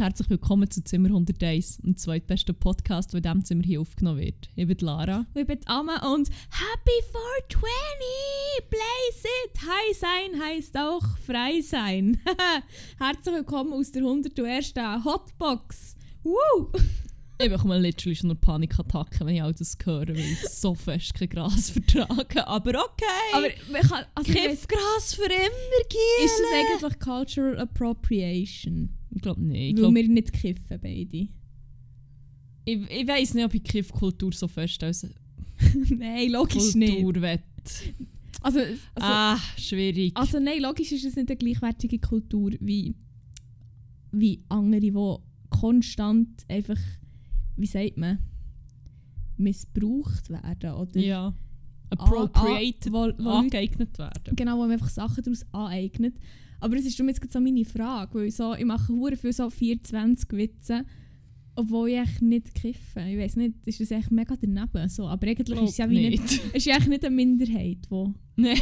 Und herzlich willkommen zu Zimmer 101, dem zweitbesten Podcast, der in diesem Zimmer hier aufgenommen wird. Ich bin Lara. Ich bin Amma und Happy 420! Blaze it! High sein heisst auch frei sein. herzlich willkommen aus der 101. Hotbox. Woo! Ich bekomme literally schon nur Panikattacken, wenn ich all das höre, weil ich so fest kein Gras vertrage. Aber okay! Aber man kann, also Kiffgras für immer gehen! Ist das eigentlich Cultural Appropriation? Ich glaube nicht. Ich, Weil glaub, wir nicht kiffen beide. ich, ich weiss nicht, ob ich Kiffkultur so fest als nein, logisch nicht. Kultur wett. Also, also, ah, schwierig. also nein, logisch ist es nicht eine gleichwertige Kultur wie, wie andere, die konstant einfach, wie sagt man, missbraucht werden. Oder ja. Appropriated, wo- wo Leute- angeeignet werden. Genau, wo man einfach Sachen daraus aneignet. Aber es ist darum jetzt so meine Frage, weil ich, so, ich mache hure viel so 24 Witze, obwohl ich echt nicht kiffe. Ich weiß nicht, ist das echt mega daneben. So. Aber eigentlich ist es ja wie nicht, nicht. ist ja echt nicht eine Minderheit, wo... Nein,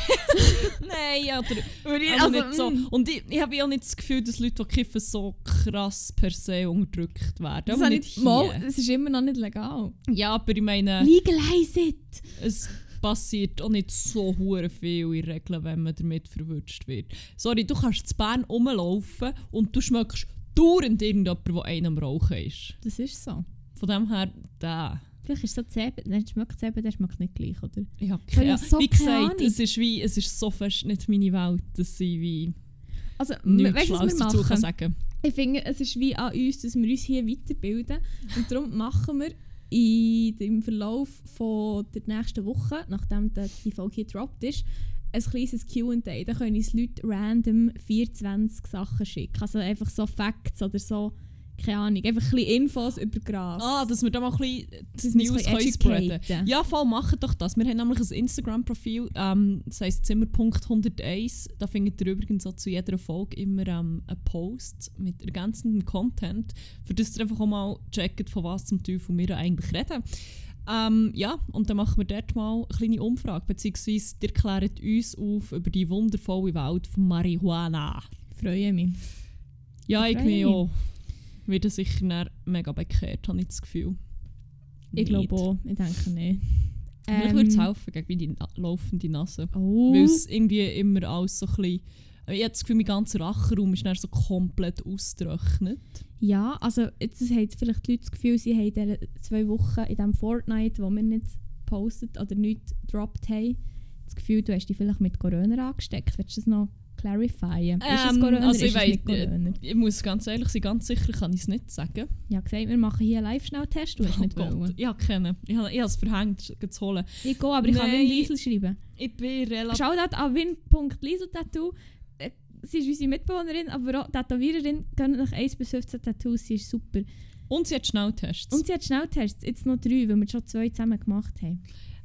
oder, also, also, nicht so. mm. Und ich, ich habe ja auch nicht das Gefühl, dass Leute, die kiffen, so krass per se unterdrückt werden. Das, Aber nicht ich, mal, das ist immer noch nicht legal. Ja, aber ich meine, Legalize it! es passiert auch nicht so hure viel in der Regel, wenn man damit verwünscht wird. Sorry, du kannst zu Bern rumlaufen und du schmeckst dauernd irgendjemand, der einen am Rauchen ist. Das ist so. Von dem her, da. Vielleicht ist es so Zeben, dann schmeckt Zeben, der schmeckt nicht gleich, oder? Keine habe so Wie gesagt, es ist, wie, es ist so fest nicht meine Welt, dass ich wie Also, weißt du, was wir machen? sagen Ich finde, es ist wie an uns, dass wir uns hier weiterbilden. Und darum machen wir dem Verlauf von der nächsten Woche, nachdem die Folge hier gedroppt ist, ein kleines Q&A. Da können uns Leute random 24 Sachen schicken. Also einfach so Facts oder so, keine Ahnung, einfach ein bisschen Infos über Gras. Ah, dass wir da mal ein bisschen das News können spreaden. Ja, voll, machen doch das. Wir haben nämlich ein Instagram-Profil, ähm, das heisst Zimmer.101. Da findet ihr übrigens auch zu jeder Folge immer ähm, einen Post mit ergänzendem Content, für das ihr einfach auch mal checkt, von was zum Teufel wir eigentlich reden. Ähm, ja, und dann machen wir dort mal eine kleine Umfrage, beziehungsweise ihr klärt uns auf über die wundervolle Welt von Marihuana. Ich freue mich. Ja, Ich ich mich. auch. Wird sicher dann mega bekehrt, habe ich das Gefühl. Ich glaube auch. Ich denke nicht. Vielleicht Ähm, würde es helfen gegen die laufende Nase. Oh. Weil es irgendwie immer alles so ein bisschen... Ich habe das Gefühl, mein ganzer Rachenraum ist dann so komplett ausgetrocknet. Ja, also jetzt haben vielleicht die Leute das Gefühl, sie haben in zwei Wochen in diesem Fortnite, wo wir nicht gepostet oder nicht gedroppt haben, das Gefühl, du hast dich vielleicht mit Corona angesteckt. Willst du das noch clarifyen? ist es Ähm, Corona also oder ich weiss nicht Corona? Ich muss ganz ehrlich sein, ganz sicher kann ich es nicht sagen. Habe gesagt, wir machen hier einen Live-Schnelltest, du hast nicht Oh Gott, wollen. Ich habe keinen. Ich habe ich habe es verhängt, zu holen. Ich gehe, aber ich kann Nein. Win Liesel schreiben. Ich bin relativ... Shoutout an win.lieseltattoo. Äh, Sie ist unsere Mitbewohnerin, aber auch Tätowiererin. Gehen nach 1 bis 15 Tattoos, sie ist super. Und sie hat Schnelltests. Und sie hat Schnelltests, jetzt noch drei, weil wir schon zwei zusammen gemacht haben.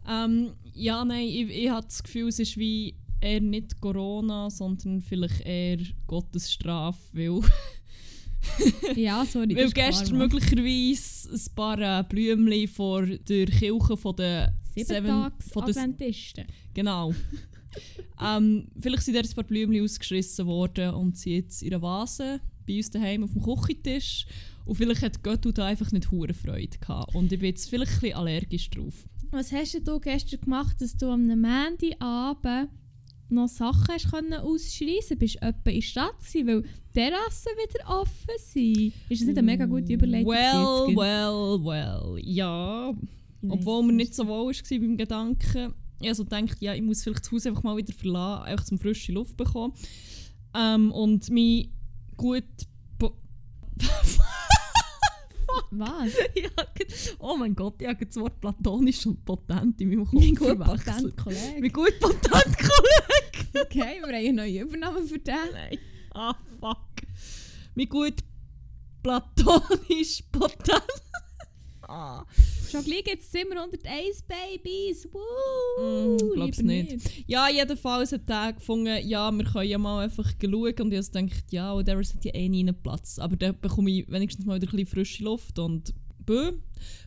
Ähm, ja, nein, ich, ich habe das Gefühl, es ist wie eher nicht Corona, sondern vielleicht eher Gottes Strafe, weil, Ja, sorry. weil klar, gestern Mann. möglicherweise ein paar äh, Blümchen vor der Kirche von der Sieben Seven- Tages von der- Adventisten. Genau. ähm, vielleicht sind dort ein paar Blümchen ausgeschissen worden und sie jetzt in einer Vase bei uns daheim auf dem Küchentisch. Und vielleicht hat Göttu da einfach nicht hure Freude gehabt. Und ich bin jetzt vielleicht ein bisschen allergisch drauf. Was hast du gestern gemacht, dass du am Montagabend noch Sachen hast können ausschreissen Bist du in der Stadt gewesen, weil die Terrassen wieder offen sind? Ist das nicht eine mega gute Überlegung? Well, well, well. Ja, obwohl mir nicht so wohl war beim Gedanken. Ich also gedacht, ja, ich muss vielleicht das Haus einfach mal wieder verlassen, einfach zum frische Luft bekommen. Ähm, und mein gut... Was? Ge- oh mein Gott, ich habe das Wort platonisch und potent in meinem Kopf Mein gut patent Kollege. Mein gut potent Kollege. Okay, wir haben eine neue Übernahme für den. Nein. Ah, fuck. Mein gut platonisch potent. ah. Schon gleich jetzt Zimmer 101 Babys. Woo! Mm, glaub's Lieber nicht. Ja, jedenfalls hat er gefunden, ja, wir können ja mal einfach schauen. Und ich habe gedacht, ja, whatever, es hat ja eh nie einen Platz. Aber dann bekomme ich wenigstens mal wieder ein bisschen frische Luft und bö. Ein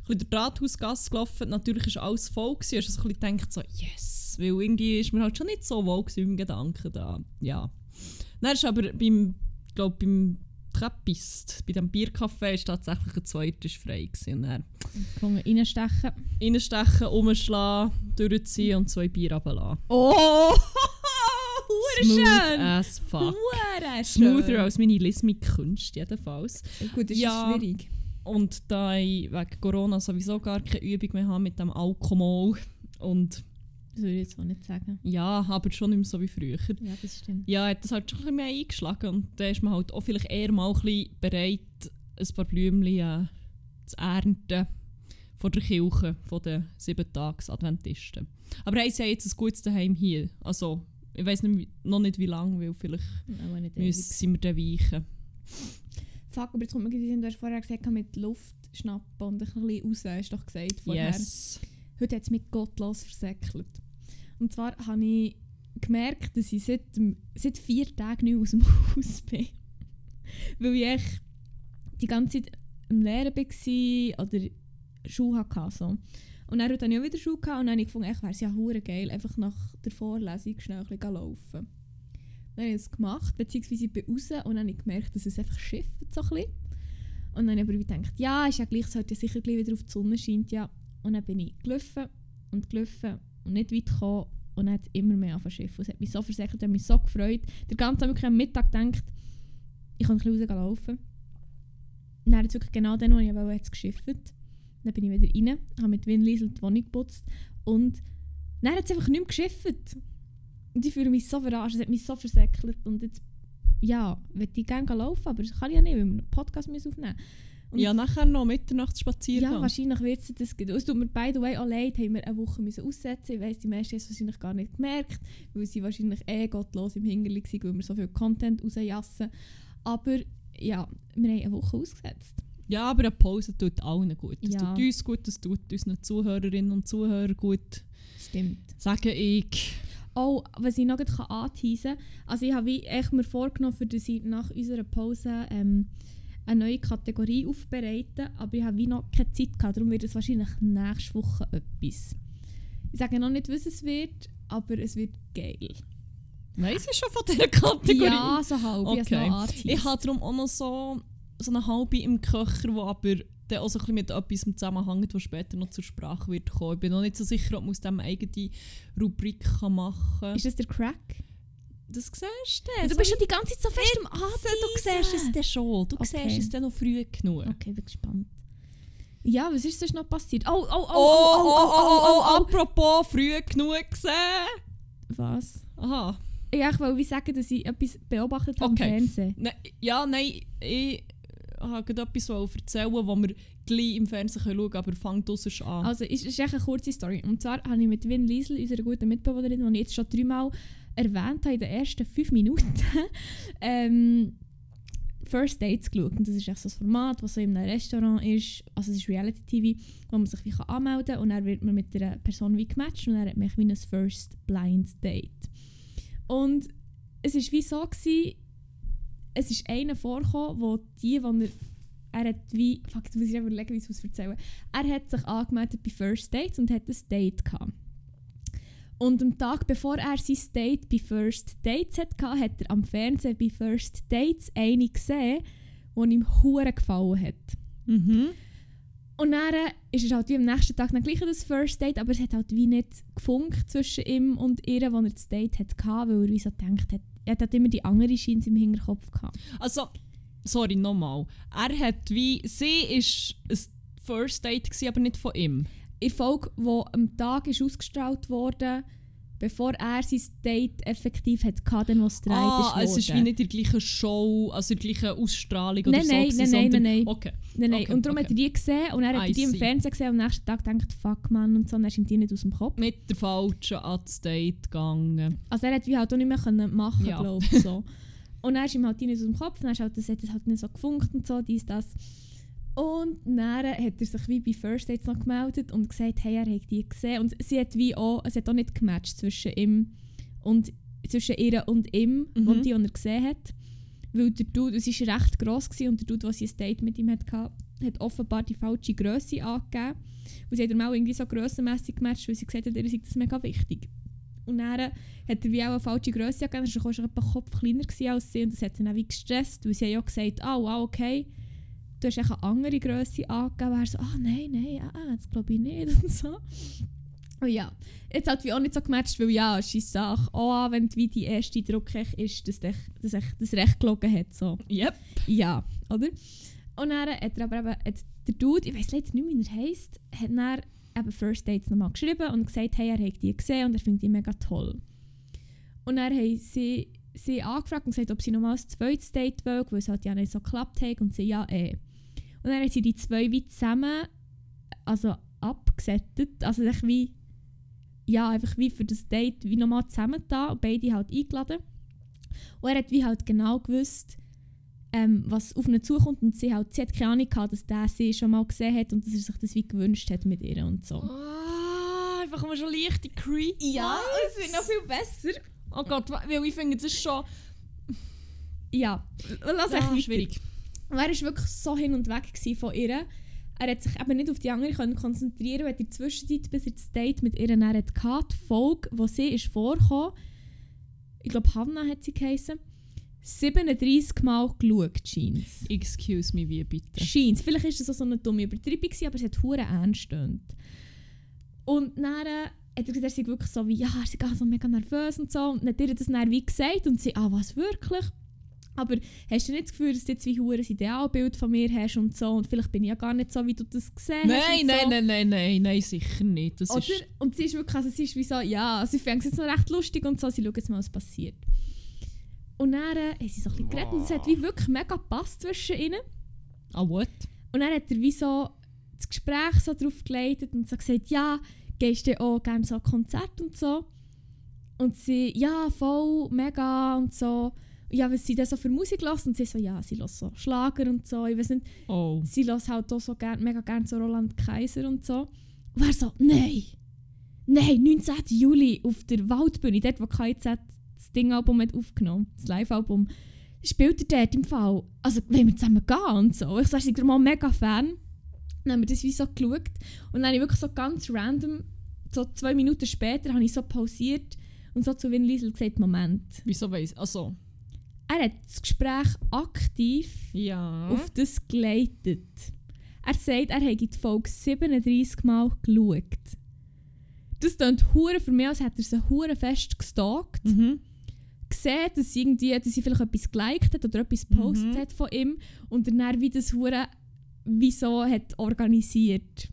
bisschen durch die Rathausgasse gelaufen. Natürlich war alles voll. Gewesen. Du so ein bisschen gedacht, so, yes. Weil irgendwie ist mir halt schon nicht so wohl dem Gedanken da. Ja. Dann ist aber beim, glaub, beim Trappist. Bei dem Biercafé ist tatsächlich ein zweiter frei. Gewesen. Dann reinstechen. reinstechen, umschlagen, durchziehen und zwei Bier runterlassen. Oh! Smooth schön! as fuck. Hure Smoother als meine Lismik-Kunst, jedenfalls. Gut, das Ja. ist schwierig. Und da ich wegen Corona sowieso gar keine Übung mehr habe mit dem Alkohol und Das würde ich jetzt auch nicht sagen. ja, aber schon nicht mehr so wie früher. Ja, das stimmt. Ja, hat das halt schon ein bisschen mehr eingeschlagen und dann ist man halt auch vielleicht eher mal ein bisschen bereit, ein paar Blümchen äh, zu ernten von der Kirche, von den Sieben-Tags-Adventisten. Aber hey, sie haben jetzt ein gutes Daheim hier. Also, ich weiß noch nicht wie lange, weil vielleicht nicht müssen, sind wir dann weichen. Fuck, aber jetzt kommt mir Sinn, du hast vorher gesagt, mit Luft schnappen und ein bisschen raus, hast du doch gesagt vorher. Yes. Heute hat es mich gottlos versäckelt. Und zwar habe ich gemerkt, dass ich seit, seit vier Tagen nicht aus dem Haus bin. Weil ich die ganze Zeit am Lehren war oder Schule hatte. So. Und dann hatte ich auch wieder Schule gehabt, und dann habe ich gefunden, wäre es ja hure geil, einfach nach der Vorlesung schnell ein laufen. Dann habe ich es gemacht, beziehungsweise ich bin raus und dann habe ich gemerkt, dass es einfach schifft so ein. Und dann habe ich gedacht, ja, ist ja gleich, sollte ja sicher gleich wieder auf die Sonne scheint, ja. Und dann bin ich gelaufen und gelaufen und nicht weit gekommen und dann hat es immer mehr angefangen zu schiffen. Es hat mich so versäckelt, hat mich so gefreut. Der ganze Tag wirklich am Mittag gedacht, ich kann ein bisschen rauslaufen. Und dann hat es wirklich genau dann, wo ich wollte, hat es geschifft. Dann bin ich wieder rein, habe mit Winliesel die Wohnung geputzt und dann hat es einfach nicht mehr geschifft. Und ich fühle mich so verarscht, es hat mich so versäckelt und jetzt, ja, möchte ich gerne laufen, aber das kann ich ja nicht, weil wir einen Podcast müssen aufnehmen Und- Ja, nachher noch Ja, Mitternachtsspaziergang. wahrscheinlich wird es das geben. Es tut mir by the way auch leid, haben wir eine Woche müssen aussetzen. Ich weiss, die meisten haben es wahrscheinlich gar nicht gemerkt, weil sie wahrscheinlich eh gottlos im Hinterli waren, weil wir so viel Content rausjassen. Aber ja, wir haben eine Woche ausgesetzt. Ja, aber eine Pause tut allen gut. Das Ja. tut uns gut, das tut unseren Zuhörerinnen und Zuhörern gut. Stimmt. Sage ich. Oh, was ich noch gleich kann also ich habe mir vorgenommen, für dass ich nach unserer Pause ähm, eine neue Kategorie aufbereite, aber ich habe wie noch keine Zeit gehabt, darum wird es wahrscheinlich nächste Woche etwas. Ich sage noch nicht, was es wird, aber es wird geil. Weiss ich schon von dieser Kategorie? Ja, so halb. Okay. Ich es. Ich habe darum auch noch so, so eine halbe im Köcher, die aber dann auch so ein bisschen mit etwas zusammenhängt, was später noch zur Sprache wird kommen. Ich bin noch nicht so sicher, ob man aus dem eigene Rubrik machen kann. Ist das der Crack? Das siehst Ja, du bist schon die ganze Zeit so fest am Du Anziehen. siehst es dann schon. Du Okay. siehst es dann noch früh genug. Okay, bin gespannt. Ja, was ist sonst noch passiert? Oh, oh, oh, Oh, oh, oh, oh, oh, oh, apropos früh genug gesehen. Was? Aha. Ja, ich wollte sagen, dass ich etwas beobachtet habe Okay. im Fernsehen. Ne, ja, nein, ich gerade etwas erzählen, was wir gleich im Fernsehen schauen können, aber fangt sonst an. Also, es ist echt eine kurze Story. Und zwar habe ich mit Win Liesel, unserer guten Mitbewohnerin, die ich jetzt schon dreimal erwähnt habe in den ersten fünf Minuten, ähm, First Dates geschaut. Und das ist echt so ein Format, das so in einem Restaurant ist. Also, es ist Reality-TV, wo man sich wie kann anmelden kann und dann wird man mit einer Person wie gematcht und dann hat man wie ein First Blind Date. Und es war wie so, gewesen, es ist einer vorgekommen, wo die, wo er, er hat wie, fuck, jetzt muss ich überlegen, wie ich es erzählen Er hat sich angemeldet bei First Dates und hat ein Date gehabt. Und am Tag bevor er sein Date bei First Dates hatte, hat er am Fernsehen bei First Dates eine gesehen, die ihm hure gefallen hat. Mhm. Und dann ist es halt wie am nächsten Tag dann gleich das First Date, aber es hat halt wie nicht gefunkt zwischen ihm und ihr, als er das Date hatte, weil er wie so gedacht hat, er hat halt immer die andere Schiene im Hinterkopf gehabt. Also, sorry, nochmal. Er hat wie, sie ist ein First Date, gewesen, aber nicht von ihm. In der Folge, die am Tag ist ausgestrahlt wurde, bevor er sein Date effektiv hatte, dann, was es Ah, ist. es ist wie nicht die gleiche Show, also die gleiche Ausstrahlung oder Nein, so. nein, gewesen, nein, nein, nein. Okay. Nein, nein. Okay, und darum okay. hat er die gesehen und er hat I die im see. Fernsehen gesehen und am nächsten Tag gedacht, fuck man und so, und dann ist ihm die nicht aus dem Kopf. Mit der Falschen ans Date gegangen. Also er hat wie halt auch nicht mehr können machen, Ja. glaube ich. So. und dann ist ihm halt die nicht aus dem Kopf, dann ist halt, das hat es halt nicht so gefunkt und so, dies, das. Und dann hat er sich wie bei First Dates noch gemeldet und gesagt, hey, er hat die gesehen. Und sie hat wie auch, es hat auch nicht gematcht zwischen ihm und zwischen ihr und ihm, Mhm. und die, die er gesehen hat. Weil der Dude, es war recht gross gewesen, und der Dude, der sie ein Date mit ihm hatte, hat offenbar die falsche Größe angegeben. Und sie hat ihm auch irgendwie so grössenmässig gematcht, weil sie gesagt hat, ihr sei das mega wichtig. Und dann hat er wie auch eine falsche Größe gegeben. Er war schon etwa Kopf kleiner als sie und das hat sie dann wie gestresst, weil sie haben ja gesagt, ah wow, okay, du hast eine andere Größe angegeben. Er so, ah nein, nein, ah, das glaube ich nicht und so. Und ja, jetzt hat wie auch nicht so gematcht, weil ja, es ist Sache, auch wenn wie die erste Druck ist, dass dich- dass echt das Recht gelogen hat. So. Yep. Ja, oder? Und dann hat er aber eben, hat der Dude, ich weiß leider nicht, wie er heisst, hat dann eben First Dates nochmal geschrieben und gesagt, hey, er hat die gesehen und er findet die mega toll. Und dann haben sie sie angefragt und gesagt, ob sie nochmal ein zweites Date wollen, weil es halt ja nicht so geklappt hat und sie ja eh. Und dann haben sie die zwei wie zusammen, also abgesettet, also echt wie, ja, einfach wie für das Date wie nochmal zusammen da und beide halt eingeladen. Und er hat wie halt genau gewusst, ähm, was auf ihn zukommt und sie, halt, sie hat keine Ahnung gehabt, dass der sie schon mal gesehen hat und dass er sich das wie gewünscht hat mit ihr und so. Ah, einfach mal schon leichte Creep. es wird noch viel besser. Oh Gott, weil ich finde, das ist schon Ja, lass echt ja, weiter. schwierig. Und er war wirklich so hin und weg von ihr. Er hat sich eben nicht auf die andere können konzentrieren und hat in der Zwischenzeit, bis er das Date mit ihr dann hatte, die Folge, wo sie ist vorgekommen, ich glaube Hannah hat sie geheißen, 37 Mal geschaut, Jeans. Excuse me, wie bitte? Scheint. Vielleicht war das auch so eine dumme Übertreibung, aber es hat hure ernst. Und dann äh, hat er gesagt, er sei wirklich so wie, ja, er sei so mega nervös und so. Und dann hat ihr das dann wie gesagt und sie, ah, was wirklich? Aber hast du nicht das Gefühl, dass du jetzt wie ein Idealbild von mir hast und so und vielleicht bin ich ja gar nicht so, wie du das gesehen hast Nein, und nein, so. nein, nein, nein, nein, sicher nicht. Das Oder? ist, Und sie ist wirklich, also sie ist wie so, ja, sie fängt es jetzt noch recht lustig und so, sie schaut jetzt mal, was passiert. Und dann äh, haben sie so ein bisschen geredet und es hat wie wirklich mega gepasst zwischen ihnen. ah, what? Und dann hat er wie so das Gespräch so drauf geleitet und so gesagt, ja, gehst du auch gerne so an Konzert und so? Und sie, ja, voll, mega und so. Ja, was sie denn so für Musik lässt und sie so, ja, sie lässt so Schlager und so. Ich weiß nicht, Oh. sie lässt halt auch so gern, mega gerne so Roland Kaiser und so. Und er so, nein, nein, 19. Juli auf der Waldbühne, dort wo KIZ das Ding-Album hat aufgenommen, das Live-Album, spielt er dort im Fall. Also, wollen wir zusammen gehen und so. Ich sage, ich bin mal mega Fan. Dann haben wir das wie so geschaut und dann habe ich wirklich so ganz random, so zwei Minuten später, habe ich so pausiert und so zu Win Liesel gesagt, Moment. Wieso weiss Also, Er hat das Gespräch aktiv ja. auf das geleitet. Er sagt, er hätte die Folge 37 Mal geschaut. Das klingt hure für mich, als hätte er sie hure fest gestalkt. Mhm. Gesehen, dass sie, irgendwie, dass sie vielleicht etwas geliked hat oder etwas gepostet Mhm. hat von ihm und dann wie das hure wieso hat organisiert.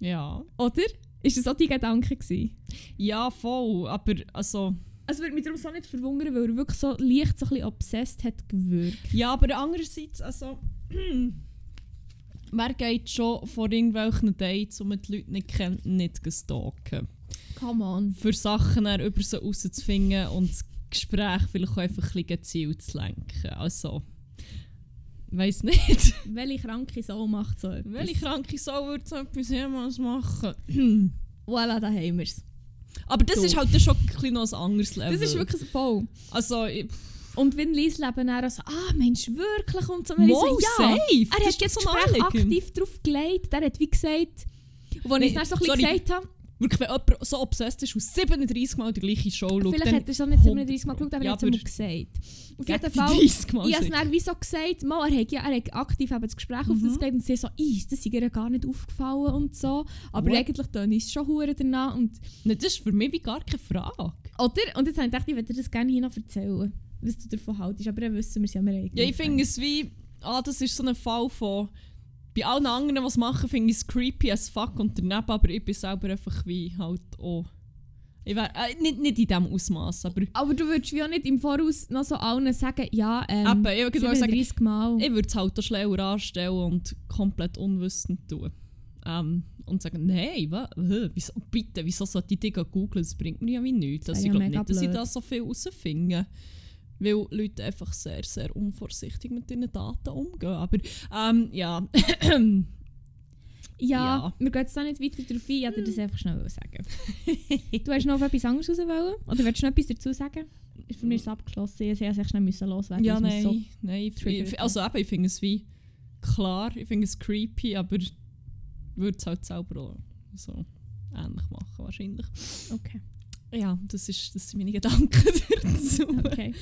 Ja. Oder? Ist das auch dein Gedanke gewesen? Ja, voll. Aber, also... Also würde mich darum so nicht verwundern, weil er wirklich so leicht so ein bisschen obsessed hat gewirkt. Ja, aber andererseits, also... Wer geht schon vor irgendwelchen Dates, die man die Leute nicht kennt, nicht stalken? Come on. Für Sachen über sie rauszufinden und das Gespräch vielleicht auch einfach ein bisschen gezielt zu lenken. Also... Weiß nicht. Welche kranke Sau macht so etwas? Welche kranke Sau würde so etwas jemals machen? Voilà, da haben wir es. Aber das Du. ist halt dann schon ein bisschen noch ein anderes Level. Das ist wirklich so voll. Also, ich- Und wenn Lies leben dann auch so, ah Mensch, wirklich? Und so, dann ich so, ja. safe. Er hat jetzt doch so aktiv drauf gelegt. Er hat wie gesagt, wo Nee, ich es dann so ein bisschen gesagt habe, wirklich, wenn jemand so obsessed ist und 37 Mal die gleiche Show schaut, vielleicht hat er schon nicht 37 Mal geschaut, aber er Ja, hat es gesagt. Auf jeden Fall, 30 Mal ich habe es dann wie so gesagt, mal, er hat, ja, er hat aktiv eben das Gespräch auf Mhm. das gelegt und sie so, «Ih, das ist ihr gar nicht aufgefallen und so. Aber What? eigentlich tun es schon hure danach. Und, das ist für mich wie gar keine Frage. oder? Und jetzt habe ich gedacht, ich würde dir das gerne hier noch erzählen, was du davon haltest. Aber dann wissen wir es ja, wir eigentlich. Ja, ich finde es wie, ah, das ist so ein Fall von, bei allen anderen, die es machen, finde ich es creepy as fuck und daneben, aber ich bin selber einfach wie halt auch, ich wär, äh, nicht, nicht in diesem Ausmaß, aber Aber du würdest auch nicht im Voraus noch so allen sagen, ja, ähm, Eben, ich gerade sagen, 37 Mal. ich würde es halt schneller anstellen und komplett unwissend tun. Ähm, und sagen, nein, wa? Hä, wieso, bitte, wieso sollte ich dich googeln? Das bringt mir ja wie nichts. Das Also, ich ja glaube nicht, dass ich blöd. da so viel herausfinde. Weil Leute einfach sehr, sehr unvorsichtig mit ihren Daten umgehen. Aber ähm, ja. ja, ja. wir gehen jetzt da nicht weiter drauf ein, ich wollte das einfach schnell sagen. du hast noch auf etwas anderes raus wollen? Oder willst du noch etwas dazu sagen? Für mich ist es abgeschlossen, ich musste es schnell müssen loswerden. ja, es mich nein. nein ich, ich, also eben, ich finde es wie klar, ich finde es creepy, aber würde es halt selber auch so ähnlich machen wahrscheinlich. So, okay. Ja, das, ist, das sind meine Gedanken dazu. Okay.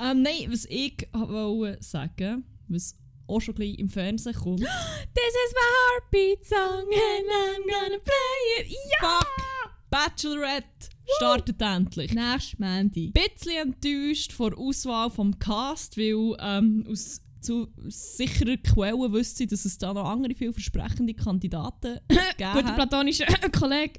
Ähm, nein, was ich wollte sagen, was auch schon gleich im Fernsehen kommt. This is my heartbeat song and I'm gonna play it. Ja! Fuck! Bachelorette startet endlich. Nächstes Mandy. bisschen enttäuscht vor der Auswahl vom Cast, weil ähm, aus zu sicherer Quelle wüsste ich, dass es da noch andere vielversprechende Kandidaten gegeben Guter platonischer Kollege.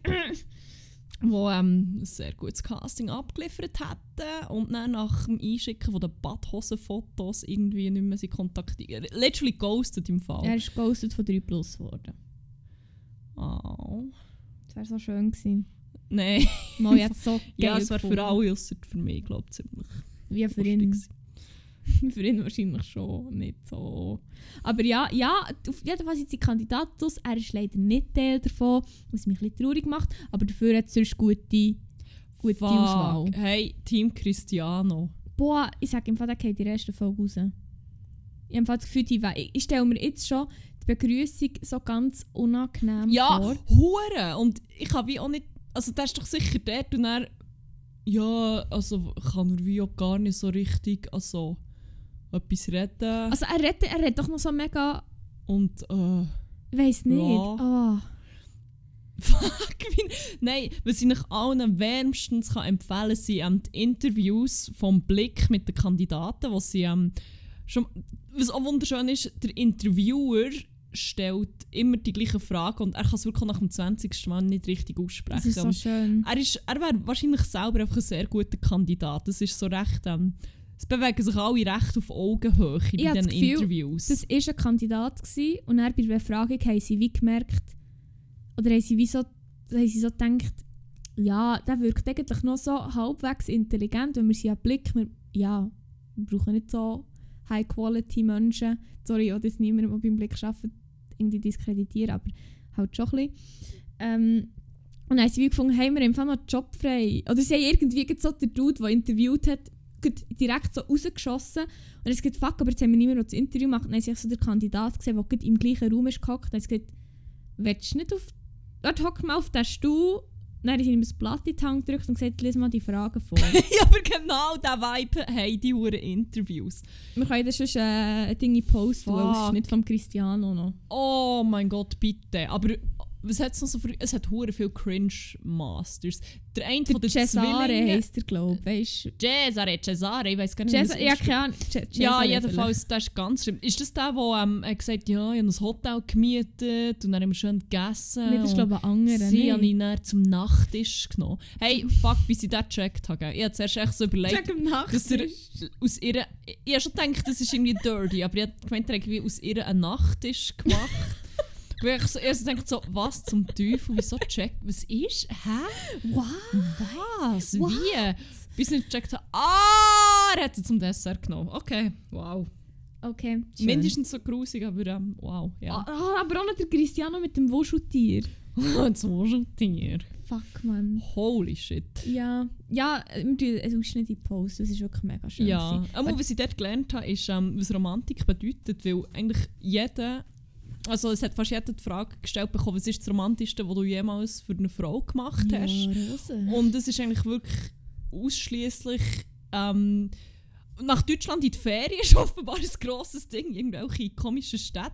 Die ähm, ein sehr gutes Casting abgeliefert hätten und dann nach dem Einschicken von den Badhosen-Fotos irgendwie nicht mehr sie kontaktieren. Literally ghosted im Fall. Er ist ghosted von 3 Plus geworden. Oh. Das wäre so schön gewesen. Nein. Mal jetzt so Ja, geil es wäre für alle, außer für mich, glaube ich, ziemlich Wie für ihn. gewesen. für ihn wahrscheinlich schon nicht so. Aber ja, ja, auf jeden Fall sind sie Kandidatus. Er ist leider nicht Teil davon, was mich ein bisschen traurig macht. Aber dafür hat es sonst gute, gute Fuck. Auswahl. Hey, Team Cristiano. Boah, ich sage im Fall, der geht die erste Folge raus. Ich habe das Gefühl, die we- ich stelle mir jetzt schon die Begrüßung so ganz unangenehm Ja, vor. Hure. Und ich kann wie auch nicht. Also, der ist doch sicher dort und er. Ja, also kann er wie auch gar nicht so richtig. Also, etwas retten. Also er redet, er redet doch noch so mega, und, äh. weiß nicht. Ja. Oh. Fuck, nein, was ich euch allen wärmstens kann empfehlen kann, sind ähm, die Interviews vom Blick mit den Kandidaten, wo sie ähm, schon. Was auch wunderschön ist, der Interviewer stellt immer die gleichen Fragen und er kann es wirklich nach dem 20. Mal nicht richtig Das aussprechen. ist so schön. er ist, er wäre wahrscheinlich selber einfach ein sehr guter Kandidat. Das ist so recht. Ähm, es bewegen sich alle recht auf Augenhöhe Ich bei diesen Gefühl, Interviews. Das war ein Kandidat gewesen, und dann bei der Befragung haben sie wie gemerkt, oder haben sie wie so, haben sie so gedacht, ja, der wirkt eigentlich noch so halbwegs intelligent, wenn wir sie ja Blick, wir, ja, wir brauchen nicht so High-Quality-Menschen, sorry, auch das niemand, der beim Blick arbeitet, irgendwie diskreditieren, aber halt schon ein bisschen. Ähm, und dann haben sie wie gefunden, haben wir einfach noch einen Job frei. Oder sie haben irgendwie so den Dude, der interviewt hat, direkt so rausgeschossen. Und es geht fuck, aber jetzt haben wir niemand, der das Interview macht. Dann haben sie so den Kandidat gesehen, der gerade im gleichen Raum ist gehockt. Dann haben sie gesagt, willst du nicht auf... Dort hock mal auf den Stuhl. Dann haben sie ihm das Blatt in die Hand gedrückt und gesagt, lies mal die Fragen vor. ja, aber genau diesen Vibe haben die Huren Interviews. wir können das schon äh, ein Ding posten, weil es nicht vom Cristiano noch. Oh mein Gott, bitte. Aber was hat es noch so für. Es hat hure viel Cringe-Masters. Der eine Der von den Cesare Zwillingen. heisst er, glaube ich. Cesare, Cesare, ich weiß gar nicht, Cesare, wie ja, keine Ahnung. Ja, jedenfalls, das ist ganz schlimm. Ist das der, der ähm, hat gesagt ja, ich habe ein Hotel gemietet und dann haben wir schön gegessen. Nicht, das ist glaube ich ein anderer. Sie habe nicht. ich dann zum Nachtisch genommen. Hey, fuck, bis ich das gecheckt habe. Ich habe zuerst echt so überlegt, dass er aus ihrer... Ich habe schon gedacht, das ist irgendwie dirty, aber ich habe gemeint, er hat aus ihr einen Nachtisch gemacht. Weil ich so erst denkt so, was zum Teufel, wieso check, was ist, hä? Wow. Was, What? wie? Bis ich nicht gecheckt habe, ah, er hat sie zum Dessert genommen. Okay, wow. Okay. schön. Mindestens so grusig, aber ähm, wow, ja. Ah, aber auch noch der Cristiano mit dem Wuscheltier. so schon Tier. Fuck, man. Holy shit. Ja, ja, wir tun einen Ausschnitt in die Post. Das ist wirklich mega schön. Ja, aber was ich dort gelernt habe, ist, ähm, was Romantik bedeutet, weil eigentlich jeder, also es hat fast jeder die Frage gestellt bekommen, was ist das Romantischste, was du jemals für eine Frau gemacht ja, hast? Rose. Und es ist eigentlich wirklich ausschließlich ähm, nach Deutschland in die Ferien ist offenbar ein grosses Ding, irgendwelche komischen Städte.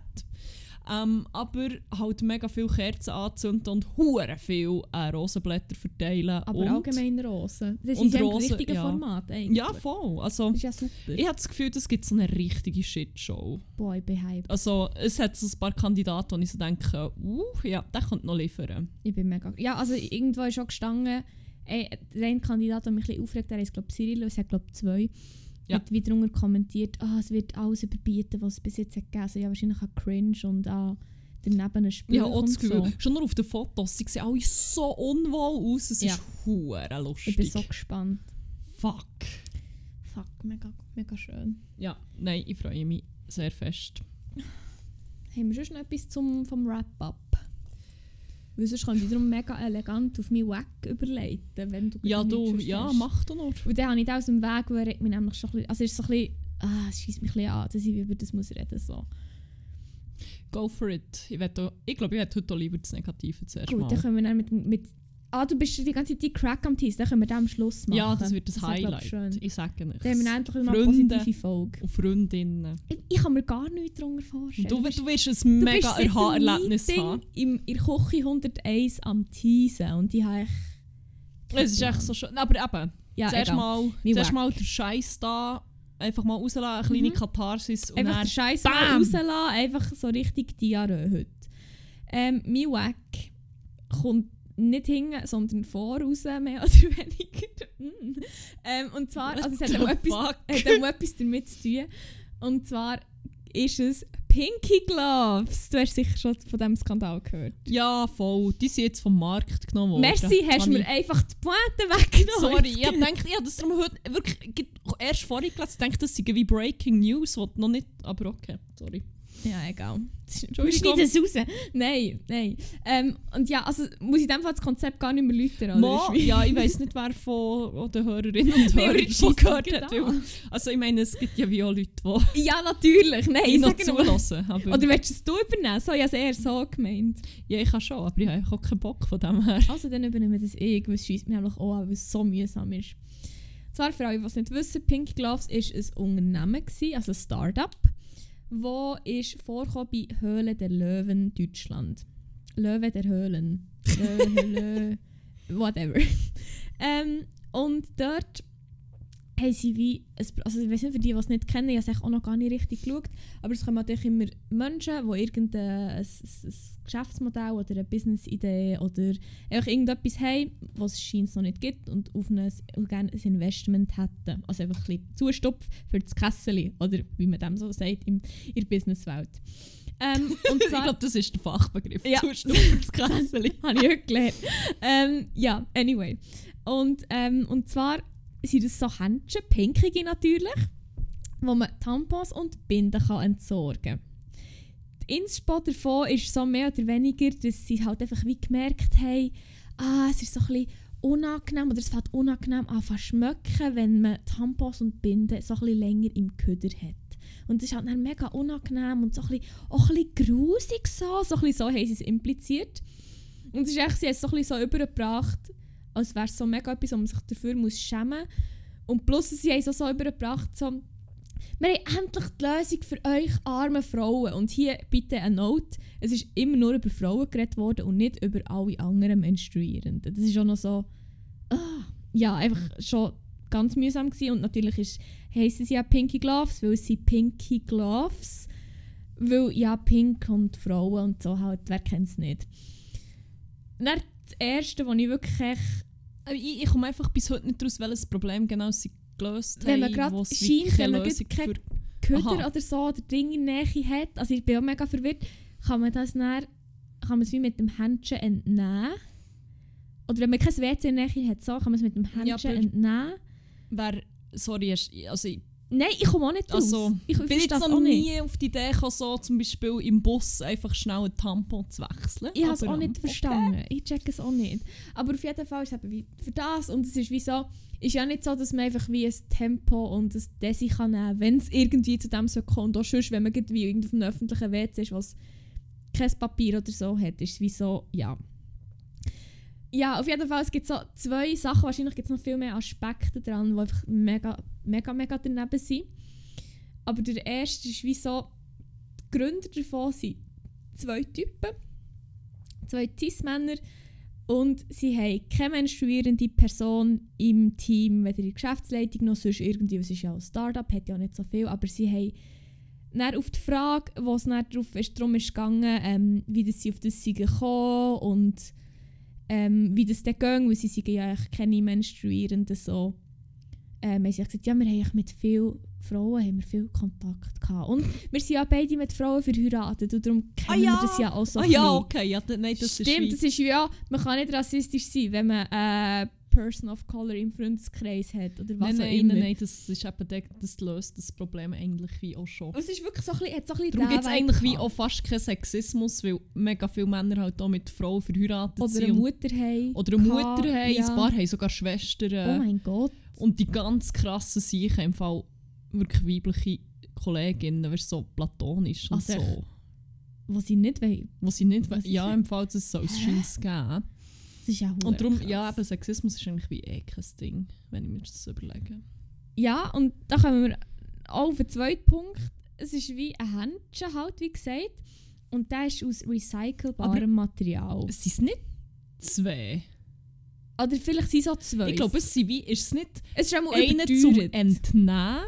Ähm, aber halt mega viel Kerzen anzünden und hure viel äh, Rosenblätter verteilen. Aber und, allgemein Rosen. Das ist ja ein richtiges ja. Format eigentlich. Ja, voll. Also, Das ist ja super. ich habe das Gefühl, das gibt so eine richtige Shitshow. Boah, ich bin hyped. Also, es hat so ein paar Kandidaten, wo ich so denke, uh, ja, der könnte noch liefern. Ich bin mega... Ja, also irgendwo ist schon gestanden, ey, der eine Kandidat, der mich ein bisschen aufregt, der ist glaube Cyril, es hat glaube zwei, Ja. hat wieder drunter kommentiert, ah, es wird alles überbieten, was es bis jetzt hat gegeben Also ja, wahrscheinlich auch Cringe und auch daneben ein Spiel Ja, auch das Gefühl, so. schon nur auf den Fotos, sie sehen alle so unwohl aus, es Ja. ist hure lustig. Ich bin so gespannt. Fuck. Fuck, mega, mega schön. Ja, nein, ich freue mich sehr fest. Haben wir schon noch etwas zum, vom Wrap-Up? Weil sonst kann ich wiederum mega elegant auf meinen Wack überleiten, wenn du Ja, du, ja, mach du nur. Und dann habe ich das aus dem Weg, weil er regt mich nämlich schon ein bisschen, also es ist so ein bisschen, ah, es scheisst mich ein bisschen an, dass ich über das muss reden so. Go for it. Ich, ich glaube, ich hätte heute lieber das Negative zuerst Gut, mal. dann können wir dann mit, mit Ah, du bist die ganze Zeit die Crack am Tease, dann können wir das am Schluss machen. Ja, das wird das, glaub Highlight. ich, schön. Ich sage nicht. Dann haben wir endlich mal eine positive Folge. und Freundinnen. Ich, ich kann mir gar nichts darunter vorstellen. Du, bist- du wirst ein du mega Aha-Erlebnis haben. Im, in der Küche 101 am Teasen und die habe ich... Es ist echt so schön. Aber eben, Ja, zuerst, egal. mal, zuerst mal den Scheiß da einfach mal rauslassen, eine kleine Mhm. Katharsis und Einfach dann den Scheiß mal rauslassen, einfach so richtig Diarrhoe heute. Ähm, mein Wack kommt nicht hinten, sondern voraus, mehr oder weniger. Mm. ähm, und zwar, also es hat auch etwas, hat auch etwas damit zu tun. Und zwar ist es Pinky Gloves. Du hast sicher schon von diesem Skandal gehört. Ja, voll. Die sind jetzt vom Markt genommen worden. Merci, hast du mir einfach die Pointe weggenommen. Sorry, ich gedacht, ich habe das darum heute wirklich erst vorhin gelesen. Ich dachte, das sei wie Breaking News, was noch nicht... Aber okay, sorry. Ja, egal. Entschuldigung. Schneid es raus. Nein, nein. Ähm, und ja, also muss ich in dem Fall das Konzept gar nicht mehr erläutern, oder? Mo, ja, ich weiß nicht, wer von den Hörerinnen und Wir Hörern schon gehört hat. Weil, also ich meine, es gibt ja wie auch Leute, die Ja, natürlich. Nein, ich noch zulassen. Aber, Oder willst du es übernehmen? So, ich habe es eher so gemeint. ja, ich kann schon, aber ich habe auch keinen Bock von dem her. Also dann übernehmen wir das ich, weil es scheisst mir nämlich auch an, weil es so mühsam ist. Zwar für alle, die es nicht wissen, Pink Gloves war ein Unternehmen, gewesen, also ein Start-up, wo ist vorgekommen bei Höhle der Löwen Deutschland. Löwe der Höhlen. Lö, whatever. ähm, und dort haben sie wie, also ich weiß nicht, für die, die es nicht kennen, ich habe es auch noch gar nicht richtig geschaut, aber es kommen natürlich immer Menschen, die irgendein ein, ein, Geschäftsmodell oder eine Business-Idee oder einfach irgendetwas haben, was es scheint noch nicht gibt und auf ein, gerne ein Investment hätten. Also einfach ein bisschen Zustopf für das Kessel oder wie man dem so sagt in der Businesswelt. Ähm, und ich zwar, glaube, das ist der Fachbegriff. Ja. Zustand für das Kessel. habe ich heute gelernt. ähm, ja, anyway. Und, ähm, und zwar sind das so Händchen, pinkige natürlich, wo man Tampons und Binden kann entsorgen kann. Die Inspo davon ist so mehr oder weniger, dass sie halt einfach wie gemerkt haben, ah, es ist so ein unangenehm oder es fällt unangenehm an zu schmecken, wenn man Tampons und Binden so ein länger im Köder hat. Und das ist halt dann mega unangenehm und so ein bisschen, auch ein bisschen grusig so. So, ein bisschen so haben sie es impliziert. Und es ist echt, sie haben es so ein so übergebracht, als wäre es so mega etwas, wo man sich dafür muss schämen muss. Und plus, sie haben es auch so übergebracht, so, wir haben endlich die Lösung für euch arme Frauen. Und hier bitte eine Note, es ist immer nur über Frauen geredet worden und nicht über alle anderen Menstruierenden. Das ist auch noch so, ah, ja, einfach schon ganz mühsam gewesen. Und natürlich ist, heissen sie ja Pinky Gloves, weil sie Pinky Gloves, weil ja Pink und Frauen und so halt, wer kennt es nicht. Dann das Erste, was ich wirklich Ich, ich komme einfach bis heute nicht raus, welches Problem genau sie gelöst Wenn man haben. scheint, wenn man gerade Köder oder so oder Dinge in Nähe hat, also ich bin auch mega verwirrt, kann man das dann, kann man es wie mit dem Händchen entnehmen? Oder wenn man kein WC in Nähe hat, so, kann man es mit dem Händchen aber- entnehmen? Wer, sorry, also ich Nein, ich komme auch nicht raus. also, ich bin jetzt noch nie auf die Idee gekommen, so zum Beispiel im Bus einfach schnell ein Tampon zu wechseln. Ich habe es auch nicht okay. verstanden. Ich check es auch nicht. Aber auf jeden Fall ist es eben wie für das und es ist wie so, ist ja nicht so, dass man einfach wie ein Tempo und ein Desi kann nehmen, wenn es irgendwie zu dem so kommt. Auch sonst, wenn man irgendwie auf einem öffentlichen WC ist, was kein Papier oder so hat, ist es wie so, ja. Ja, auf jeden Fall, es gibt so zwei Sachen, wahrscheinlich gibt es noch viel mehr Aspekte dran, die einfach mega, mega, mega daneben sind. Aber der erste ist wie so, die Gründer davon sind zwei Typen zwei Cis-Männer und sie haben keine menstruierende Person im Team, weder in der Geschäftsleitung noch sonst irgendwie, es ist ja ein Startup, hat ja nicht so viel, aber sie haben dann auf die Frage, wo es darauf ist, darum ist gegangen, ähm, wie sie auf das sind gekommen und ähm, wie das dann ging, weil sie sind ja keine Menstruierenden so. Ähm, haben sie gesagt, ja, wir haben mit vielen Frauen haben wir viel Kontakt gehabt. Und wir sind ja beide mit Frauen verheiratet und darum kennen ja. wir das ja auch so Ah ja, okay, ja, nein, das Stimmt, ist das ist ja, man kann nicht rassistisch sein, wenn man äh, Person of Color im Freundeskreis hat oder was nein, auch nein, immer. nein, nein, das ist eben der, das löst das Problem eigentlich wie auch schon. Es ist wirklich so ein bisschen, hat so ein bisschen Darum gibt es eigentlich wie auch fast keinen Sexismus, weil mega viele Männer halt auch mit Frauen verheiratet Oder sind. eine Mutter haben. oder eine Mutter haben, ja. ein paar haben sogar Schwestern. Oh mein Gott. und die ganz krassen Siechen im Fall wirklich weibliche Kolleginnen, weißt, so platonisch und Also so. Was ich nicht will. Wo sie nicht, Was ist ja, im Fall das soll es Hä? scheint's geben. Das ist ja Und darum, krass. ja, eben Sexismus ist eigentlich wie eh kein Ding, wenn ich mir das so überlege. Ja, und da kommen wir auch auf den zweiten Punkt. Es ist wie ein Händchen halt, wie gesagt. Und der ist aus recycelbarem Aber- Material. Es sind nicht zwei. Oder vielleicht sind es auch zwei. Ich glaube, es sind wie, ist es nicht es ist einer zum überteuert. Entnehmen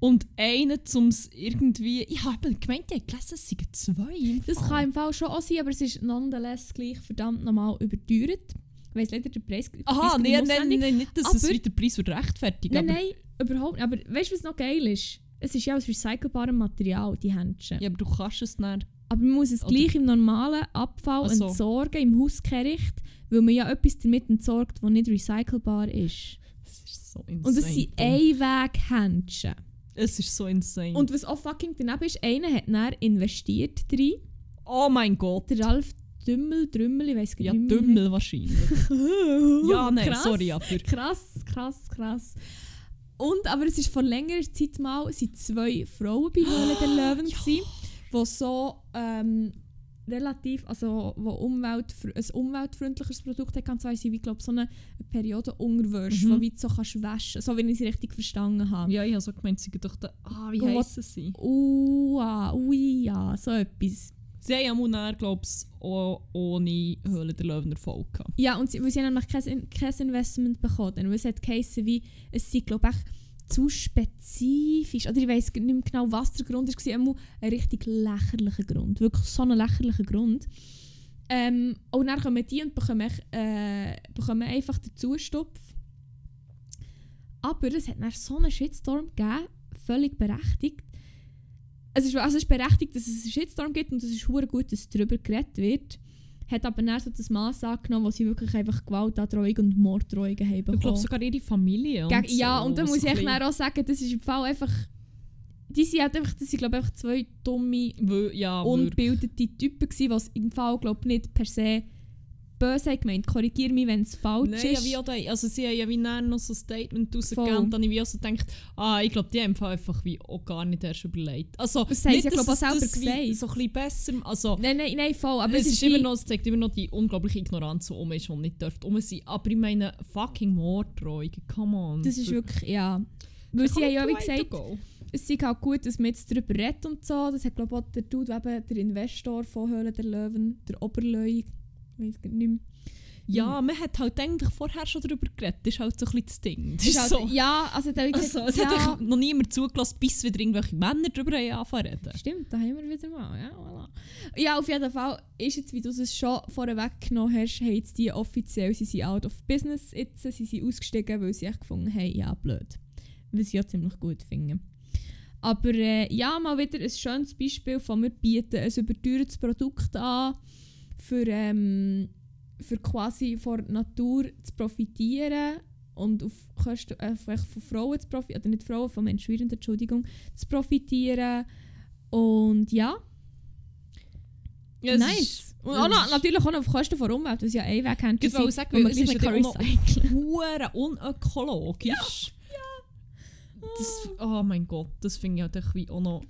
und einer zum irgendwie. Ich habe gemeint, ich habe gelesen, es seien zwei. Das kann im Fall schon auch sein, aber es ist nonetheless gleich verdammt nochmal überteuert. Ich weiss leider den Preis. Aha, Preis nein, nicht nein, auswendig. nein, nicht, dass es Aber- wieder den Preis wird rechtfertigen Nein, nein, überhaupt nicht. Aber weißt du, was noch geil ist? Es ist ja aus recycelbarem Material, die Händchen. Ja, aber du kannst es dann. Aber man muss es Oder- gleich im normalen Abfall so. entsorgen, im Hausgericht, weil man ja etwas damit entsorgt, das nicht recycelbar ist. Es ist so insane. Und es sind Einweghändchen. Es ist so insane. Und was auch fucking daneben ist, einer hat dann investiert drin. oh mein Gott. Der Ralf Dümmel, Drümmel, ich weiss gar Ja, nicht mehr. Dümmel wahrscheinlich. ja, nein, Krass. sorry, aber. Krass, krass, krass. Und, aber es ist vor längerer Zeit mal, es sind zwei Frauen bei Höhle der Löwen Ja. die so ähm, relativ, also wo Umwelt, ein umweltfreundlicheres Produkt hat, kann sein, sie wie glaube so eine Periode Unterwäsche, Mhm. wo wie du so kannst waschen, so wenn ich sie richtig verstanden habe. Ja, ich habe so gemeint, sie gedacht, ah, wie heissen sie? Ua, ui, ja, so etwas. Sie haben ja mal, glaube ich, auch ohne Höhle der Löwen Erfolg gehabt. Ja, und sie, weil sie haben nämlich kein, kein Investment bekommen. Weil es hat geheißen, wie, es sei, glaube ich, zu spezifisch. Oder ich weiß nicht mehr genau, was der Grund war. Einmal ein richtig lächerlicher Grund. Wirklich so ein lächerlicher Grund. Ähm, und dann kommen die und bekommen, äh, bekommen einfach den Zustupf. Aber es hat dann so einen Shitstorm gegeben, völlig berechtigt. Es ist, also es ist berechtigt, dass es einen Shitstorm gibt und es ist gut, dass darüber geredet wird. Hat aber dann so das Maß angenommen, wo sie wirklich einfach Gewaltandrohung und Morddrohungen haben Ich bekommen. glaube sogar ihre Familie. Und Gegen, ja, so, und da was muss so ich echt auch sagen, das ist im Fall einfach... Die sind halt einfach, das sind glaube ich einfach zwei dumme, Ja, ungebildete Typen gewesen, die im Fall glaube nicht per se böse gemeint. Korrigiere mich, wenn es falsch Nein, ja, ist. wie auch da, also sie haben ja wie noch so ein Statement rausgegeben und dann habe ich wie so gedacht, ah, ich glaube, die haben einfach wie auch gar nicht erst überlegt. Also, Das sie nicht, ja, glaub, auch es selber das wie gesagt. so ein bisschen besser, also Nein, nein, nein, voll. Aber es, ist wie- immer noch, es zeigt immer noch die unglaubliche Ignoranz, die um ist, die nicht dürfte um sein. Aber ich meine, fucking Morddrohungen, come on. Das ist wirklich, ja. Weil sie haben ja wie gesagt, es ist halt gut, dass man jetzt darüber redet und so. Das hat glaube ich auch der Dude, eben der Investor von Höhle der Löwen, der Oberleu, ich weiß gar nicht mehr. Ja, man hat halt eigentlich vorher schon darüber geredet, das ist halt so ein bisschen das Ding. Das Ist halt, so. Ja, also hat Also, es ja, hat noch niemand zugelassen, bis wieder irgendwelche Männer darüber zu reden. Stimmt, da haben wir wieder mal. Ja, voilà. ja, auf jeden Fall ist jetzt, wie du es schon vorweg genommen hast, haben jetzt die offiziell, sie sind out of business jetzt, sie sind ausgestiegen, weil sie echt gefunden haben, ja, blöd. Was ich ja ziemlich gut finde. Aber äh, ja, mal wieder ein schönes Beispiel von wir bieten ein überteuertes Produkt an, für, ähm, für quasi von der Natur zu profitieren und auf Kosten äh, von von Frauen zu profitieren, oder nicht Frauen, von Menschenwirren, Entschuldigung, zu profitieren. Und ja, Ja, es nice. Und auch noch, natürlich auch noch auf Kosten der Umwelt, was ja ein Weg haben, Ich wollte sagen, weil es ist ja recyceln unökologisch. Das, oh mein Gott, das finde ich halt auch noch,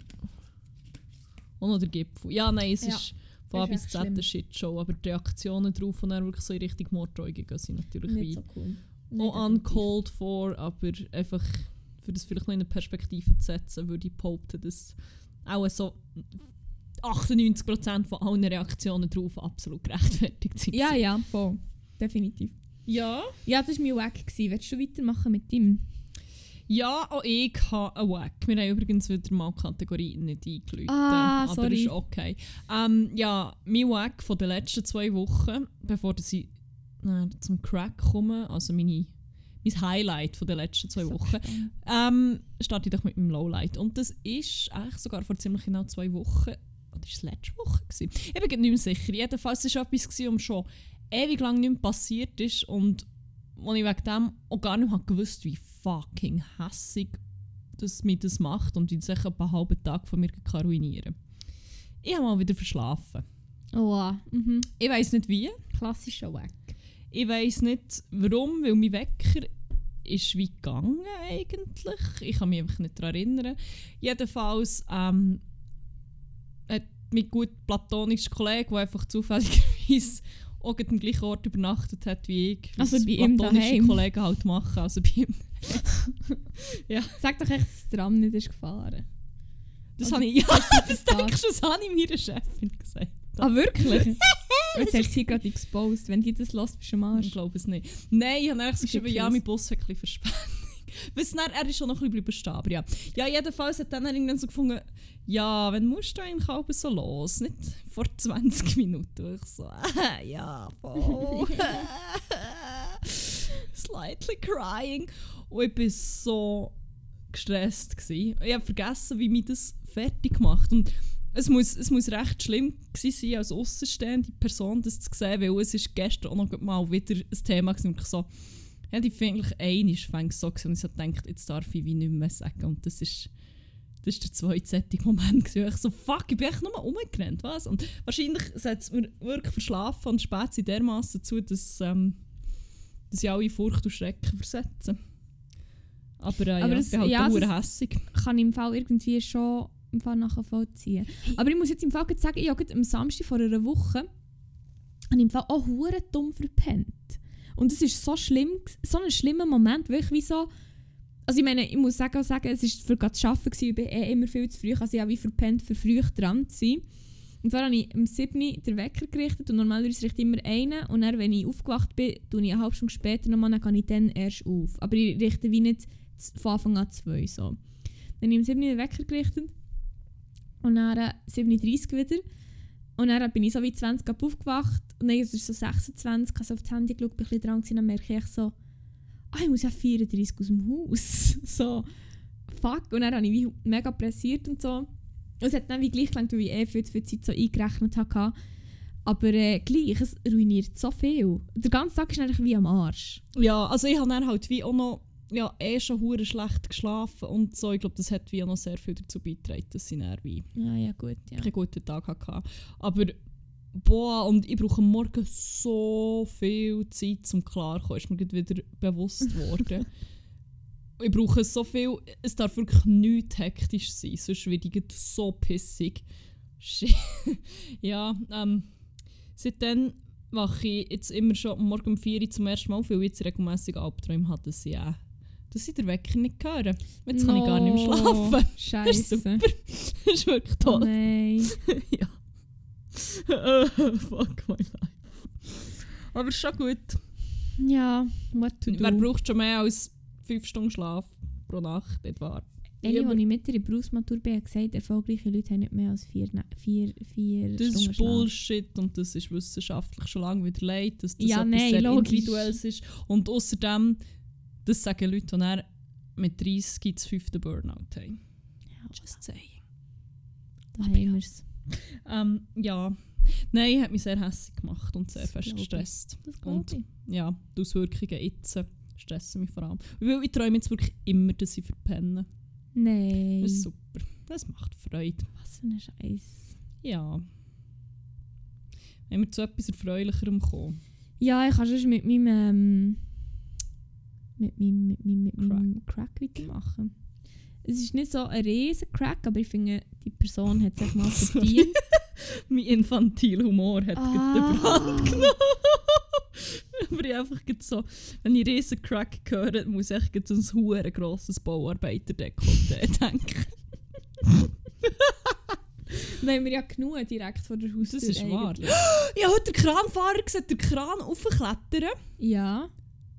auch noch der Gipfel. Ja, nein, es Ja, ist von A bis Z schlimm. eine Shitshow, aber die Reaktionen darauf und dann wirklich so in Richtung Morddrohungen gehen sind natürlich Nicht so cool. auch uncalled for, aber einfach für das vielleicht noch in eine Perspektive zu setzen, würde ich behaupten, dass auch so 98% von allen Reaktionen darauf absolut gerechtfertigt sind. Ja, ja, voll. Definitiv. Ja? Ja, das war mein Weg. gewesen. Willst du weitermachen mit ihm? Ja, auch ich habe einen Wack. Wir haben übrigens wieder mal die Kategorie nicht eingeläutet. Ah, aber sorry. ist okay. Ähm, ja, mein Wack von den letzten zwei Wochen, bevor ich äh, zum Crack komme, also meine, mein Highlight von den letzten zwei Wochen, ähm, starte ich doch mit meinem Lowlight. Und das ist eigentlich sogar vor ziemlich genau zwei Wochen, oder war es letzte Woche? Gewesen? Ich bin nicht mehr sicher. Jedenfalls war es etwas, gewesen, um schon ewig lang nicht mehr passiert ist und wo ich wegen dem auch gar nicht gewusst wie fucking hässig das mir das macht und wie das echt einen halben Tag von mir kann ruinieren Ich habe mal wieder verschlafen. Oh, mhm. Ich weiß nicht wie. klassischer Weg. Ich weiß nicht warum, weil mein Wecker ist wie gegangen eigentlich. Ich kann mich einfach nicht daran erinnern. Jedenfalls ähm, hat mein gut platonischer Kollege, der einfach zufälligerweise auch gerade am gleichen Ort übernachtet hat wie ich. Also bei ihm daheim? Kollegen halt machen. Also bei ihm. Sag doch echt, dass das Tram nicht ist gefahren. Das Oder habe ich. Ja, das denkst du, das habe ich meiner Chefin gesagt. Ah, wirklich? Jetzt hast du sie gerade exposed. Wenn die das lässt, bist du am Ich Arsch. glaube es nicht. Nein, ich habe eigentlich geschrieben, ja, mein Boss hat ein bisschen Verspätung. Weißt du, er ist schon noch ein bisschen bleiben stehen, aber ja. Ja, jedenfalls hat dann irgendwann so gefunden, ja, wenn musst du eigentlich halb so los, nicht vor 20 Minuten. Ich so, ja, voll. Slightly crying. Und ich war so gestresst. Gewesen. Ich habe vergessen, wie mich das fertig gemacht und es muss, es muss recht schlimm sein, als außenstehende Person das zu sehen, weil es ist gestern auch noch mal wieder ein Thema gewesen, ich so, ja, die finde ich einig fängt so und ich so gedacht, jetzt darf ich wie nicht mehr sagen und das ist das ist der zweitzeitige Moment gewesen, ich so, fuck, ich bin echt nur umgerannt, was? Und wahrscheinlich hat es mir wirklich verschlafen und spät sie dermaßen zu, dass, ähm, dass ich alle Furcht und Schrecken versetze. Aber, äh, Aber ja, das- ich bin halt ja, ja, das- hässig. Kann ich im Fall irgendwie schon im Fall nachvollziehen. Aber ich muss jetzt im Fall sagen, ich habe am Samstag vor einer Woche habe ich im Fall auch hure dumm verpennt. Und es ist so schlimm, so ein schlimmer Moment, weil ich wie so... Also ich meine, ich muss sagen, sagen es war für gerade zu arbeiten, gewesen, ich bin eh immer viel zu früh, also ich habe wie verpennt, für früh dran zu sein. Und zwar habe ich am 7. Uhr den Wecker gerichtet und normalerweise richte ich immer einen und dann, wenn ich aufgewacht bin, tue ich eine halbe Stunde später nochmal, dann gehe ich dann erst auf. Aber ich richte wie nicht von Anfang an zwei so. Dann habe ich am 7. Uhr den Wecker gerichtet und dann äh, 7.30 Uhr wieder. Und dann bin ich so wie 20 ab aufgewacht und dann ist es so 26, ich habe so auf das Handy geschaut, bin ein dran gewesen, dann merke ich so, ah, ich muss ja 34 aus dem Haus. so, fuck. Und dann habe ich wie mega pressiert und so. Es hat dann wie gleich gelangt, weil ich eh zu viel Zeit so eingerechnet hatte. Aber äh, gleich, es ruiniert so viel. Der ganze Tag ist eigentlich wie am Arsch. Ja, also ich habe dann halt wie auch noch ja, eh schon hure schlecht geschlafen und so. Ich glaube, das hat wie auch noch sehr viel dazu beigetragen, dass ich dann wie Ja, ja, gut, ja. einen guten Tag hatte. Aber boah, und ich brauche am Morgen so viel Zeit zum klarkommen, ist mir wieder bewusst geworden. Ich brauche so viel, es darf wirklich nichts hektisch sein, sonst werde ich so pissig. Ja, ähm, seitdem wache ich jetzt immer schon Morgen um 4 Uhr zum ersten Mal, weil ich jetzt regelmässig Albträume habe, dass ich, äh, dass ich den Wecker nicht höre. Jetzt kann ich gar nicht mehr schlafen. Das ist Scheiße. super. Das ist wirklich Oh toll. nein. ja. Fuck my life. Aber ist schon gut. Ja, what to do. Wer braucht schon mehr als 5 Stunden Schlaf pro Nacht etwa? Eine, Lieber- die ich mit der Berufsmatur bin, hat gesagt, erfolgreiche Leute haben nicht mehr als vier, ne- vier, vier Das Stunden ist Schlaf. Bullshit und das ist wissenschaftlich schon lange widerlegt, dass das Ja, etwas nein, sehr logisch. individuelles ist. Und außerdem, das sagen Leute, die dann mit 30 das fünfte Burnout haben. Just saying. Da Aber haben ja. wir's. Ähm, ja. Nein, hat mich sehr hässlich gemacht und sehr Das fest ich. gestresst. Das Und ich. ja, die Auswirkungen jetzt stressen mich vor allem. Weil ich träume jetzt wirklich immer, dass ich verpenne. Nein. Das ist super. Das macht Freude. Was für ein Scheiß. Ja. Wenn wir zu etwas Erfreulicherem kommen. Ja, ich kann schon mit meinem, ähm, mit meinem, mit meinem, mit meinem Crack weitermachen. Es ist nicht so ein riesen Crack, aber ich finde, die Person hat sich mal verdient. mein infantiler Humor hat ah. überhand ah, genommen. Aber ich einfach so, wenn ich riesen Crack höre, muss ich an ein hure grosses Bauarbeiterdekolleté denken. da haben wir ja genug direkt vor der Haustür. Das ist wahr. Ich habe heute den Kranfahrer gesehen, den Kran aufklettern. Ja,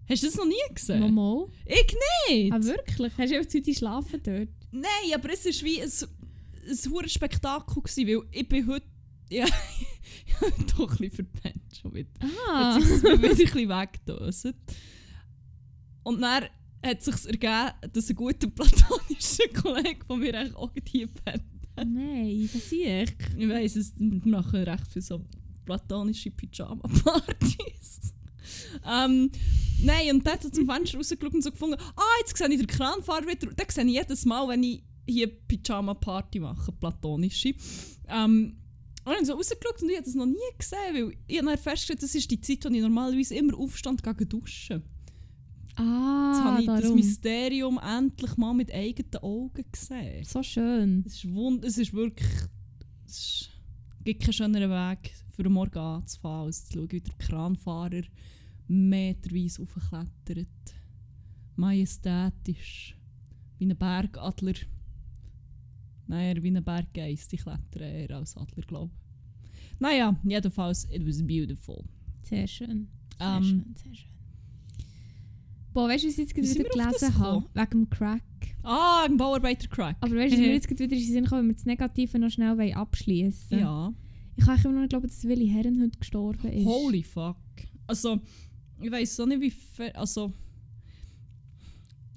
Hast du das noch nie gesehen? nochmal. Ich nicht! Ah, wirklich? Hast du einfach zu schlafen dort? Nein, aber es war wie ein, ein hohes Spektakel, gewesen, weil ich bin heute... Ja, doch ein bisschen verpennt schon wieder. Ah. Es mir wieder ein bisschen weggedöset. Und dann hat es sich ergeben, dass ein guter platonischer Kollege von mir eigentlich auch hier pennt. Nein, was sehe ich? Ich weiss, es machen recht für so platonische Pyjama-Partys. ähm, nein, und dann hat zum Fenster rausgeschaut und so gefunden, ah, jetzt sehe ich den Kranfahrer wieder. Den sehe ich jedes Mal, wenn ich hier Pyjama-Party mache, platonische. Ähm, und dann so rausgeschaut und ich habe das noch nie gesehen, weil ich habe festgestellt, das ist die Zeit, wo ich normalerweise immer aufstand, gegen duschen. Ah, Jetzt habe ich das darum. Mysterium endlich mal mit eigenen Augen gesehen. So schön. Es ist, wund es ist wirklich. Es ist, gibt keinen schöneren Weg, für am Morgen anzufahren, als zu schauen, wie der Kranfahrer meterweise aufklettert. Majestätisch. Wie ein Bergadler. Nein, eher wie ein Berggeist. Ich klettere eher als Adler, glaube ich. Naja, jedenfalls, it was beautiful. Sehr schön. Sehr Ähm, schön, sehr schön. Boah, weißt du, was ich jetzt wieder gelesen habe? Wegen dem Crack. Ah, ein Bauarbeiter-Crack. Aber weißt du, was mir jetzt gerade wieder in den Sinn kommt, wenn wir das Negative noch schnell abschließen Ja. Ich habe immer noch nicht glauben, dass Willi Herren heute gestorben ist. Holy fuck. Also, ich weiß so nicht, wie viel. Also.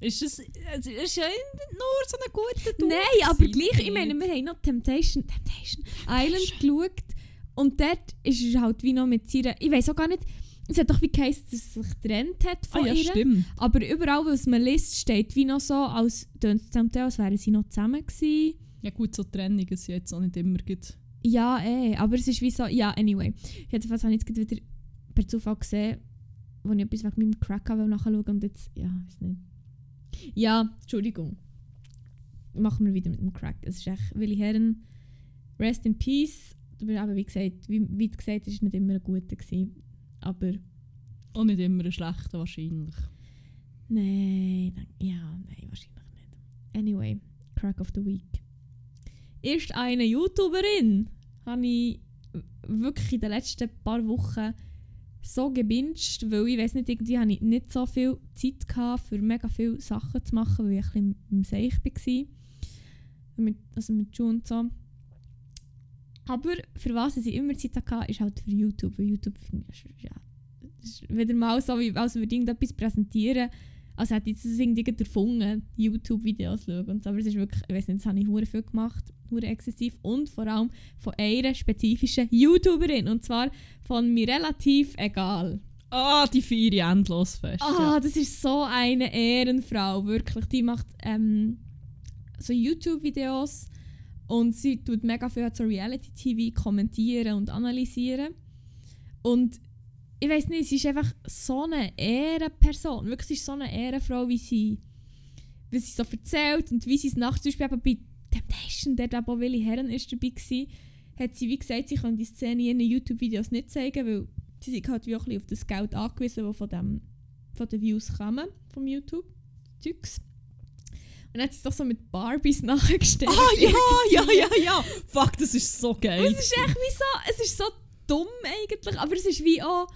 Ist es. Es ist ja nur so ein guter Dude Nein, aber gleich, ich meine, wir haben noch Temptation, Temptation Island geschaut und dort ist er halt wie noch mit ihrer, ich weiß auch gar nicht, es hat doch wie geheißen, dass er sich getrennt hat Ah von ja, ihr. stimmt. Aber überall, was man liest, steht wie noch so, als, es als wären sie noch zusammen gewesen. Ja, gut, so Trennungen sind jetzt auch nicht immer gut. Ja, eh, aber es ist wie so, ja, anyway. Jedenfalls habe ich jetzt wieder per Zufall gesehen, wo ich etwas wegen meinem Crack habe nachschauen und jetzt, ja, weiß nicht. Ja, Entschuldigung. Machen wir wieder mit dem Crack. Es ist echt, Willi Herren, rest in peace. Aber wie gesagt, wie, wie gesagt hast, ist nicht immer ein guter gewesen. Aber Auch nicht immer ein schlechter, wahrscheinlich. nein, ja, nein, wahrscheinlich nicht. Anyway, Crack of the Week. Erst eine YouTuberin habe ich wirklich in den letzten paar Wochen so gebinged, weil ich weiß nicht, irgendwie hatte ich nicht so viel Zeit gehabt, für mega viele Sachen zu machen, weil ich ein bisschen im Seich war. Also mit Schuhen und so. Aber für was ich immer Zeit hatte, ist halt für YouTube. Weil YouTube finde ich, ja, ist wieder mal so, wie als würde ich irgendetwas präsentieren, als hätte ich das irgendwie erfunden, YouTube-Videos schauen. Und so. Aber es ist wirklich, ich weiß nicht, das habe ich hure viel gemacht, hure exzessiv und vor allem von einer spezifischen YouTuberin. Und zwar von mir relativ egal. Ah, die Feier endlos fest. Ah, das ist so eine Ehrenfrau, wirklich. Die macht ähm, so YouTube-Videos und sie tut mega viel so Reality-TV kommentieren und analysieren. Und ich weiß nicht, sie ist einfach so eine Ehrenperson. Wirklich, sie ist so eine Ehrenfrau, wie sie, wie sie so erzählt und wie sie es nachts, zum Beispiel eben bei Temptation, der da Willi Herren ist dabei war, hat sie wie gesagt, sie kann die Szene in ihren YouTube-Videos nicht zeigen, weil sie sind halt wie auch ein bisschen auf das Geld angewiesen, das von, dem, von den Views kommen, vom YouTube-Zeugs. Und dann hat sie es doch so mit Barbies nachgestellt. Ah, ja, ja, ja, ja. Fuck, das ist so geil. Es ist echt wie so, es ist so dumm eigentlich, aber es ist wie auch,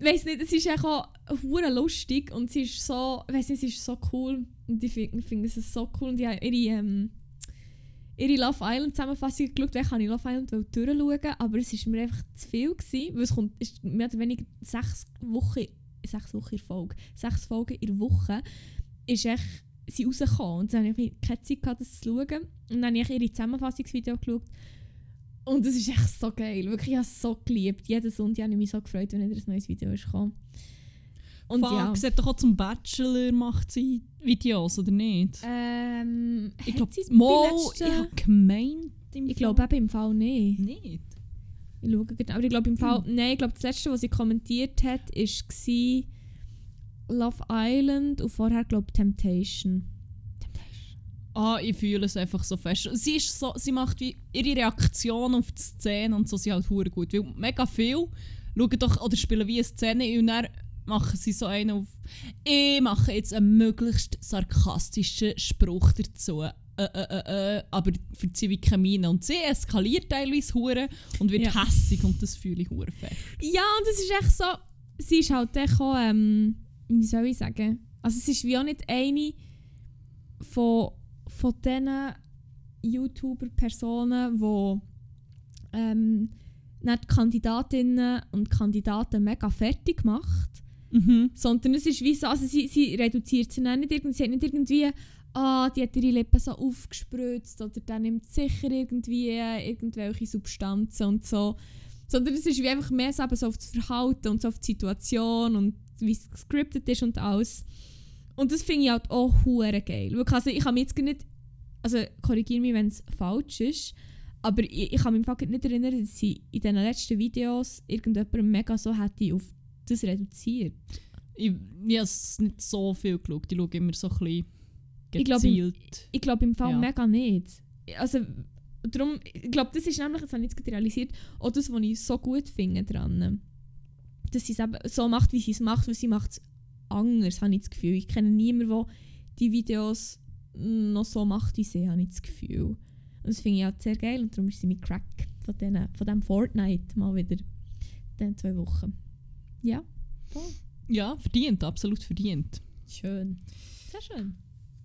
weiß nicht, es ist auch hure lustig und sie ist so, weiß nicht, sie ist so cool und ich finde find es so cool und ich habe ihre, ähm, ihre Love Island Zusammenfassung geschaut, weil ich wollte Love Island durchschauen, aber es war mir einfach zu viel gewesen, weil es kommt, ist mehr oder weniger sechs Wochen, sechs Wochen in Folge, sechs Folgen in der Woche, ist echt sie rausgekommen und dann habe ich keine Zeit gehabt, das zu schauen. Und dann habe ich ihre Zusammenfassungsvideo geschaut und es ist echt so geil. Wirklich, ich habe es so geliebt. Jeden Sonntag habe ich mich so gefreut, wenn wieder ein neues Video ist gekommen. Und Fuck, ja. sie hat doch auch zum Bachelor macht sie Videos, oder nicht? Ähm, ich glaube, Mo, ich habe gemeint im Ich glaube eben im Fall nicht. nicht. Ich schaue gerade, aber ich glaube im Fall, nein, ich glaube das letzte, was sie kommentiert hat, war Love Island und vorher glaube Temptation. Ah, ich fühle es einfach so fest. Sie, ist so, sie macht wie ihre Reaktion auf die Szene und so, sie halt hure gut. Weil mega viel schauen doch oder spielen wie eine Szene und dann machen sie so einen auf «Ich mache jetzt einen möglichst sarkastischen Spruch dazu». Äh, äh, äh, äh, aber für sie wie keine Miene. Und sie eskaliert teilweise hure und wird Ja. hässig und das fühle ich hure fest. Ja, und es ist echt so, sie ist halt echt auch, ähm, wie soll ich sagen, also es ist wie auch nicht eine von, von diesen YouTuber-Personen, die ähm, nicht die Kandidatinnen und Kandidaten mega fertig macht, Mhm. sondern es ist wie so, also sie, sie reduziert sie nicht irgendwie, sie hat nicht irgendwie, ah, die hat ihre Lippen so aufgespritzt oder dann nimmt sicher irgendwie irgendwelche Substanzen und so. Sondern es ist wie einfach mehr so, so auf das Verhalten und so auf die Situation und wie es gescriptet ist und alles. Und das finde ich halt auch hure geil. Also ich kann mich jetzt gar nicht, also korrigiere mich, wenn es falsch ist, aber ich, ich kann mich im nicht erinnern, dass sie in den letzten Videos irgendjemandem mega so hätte auf das reduziert. Ich, ich habe nicht so viel geschaut. Ich schaue immer so ein bisschen Ich glaube, im- gezielt. Ich glaube im Fall Ja. mega nicht. Also, darum, ich glaube, das ist nämlich, das habe ich jetzt realisiert, auch das, was ich so gut finde dran. Dass sie es eben so macht, wie sie es macht, weil sie macht es anders, habe ich das Gefühl. Ich kenne niemanden, der die Videos noch so macht wie sie, habe ich das Gefühl. Und das finde ich auch sehr geil und darum ist sie mit Crack von, denen, von dem Fortnite mal wieder in zwei Wochen. Ja, voll. Ja, verdient, absolut verdient. Schön. Sehr schön.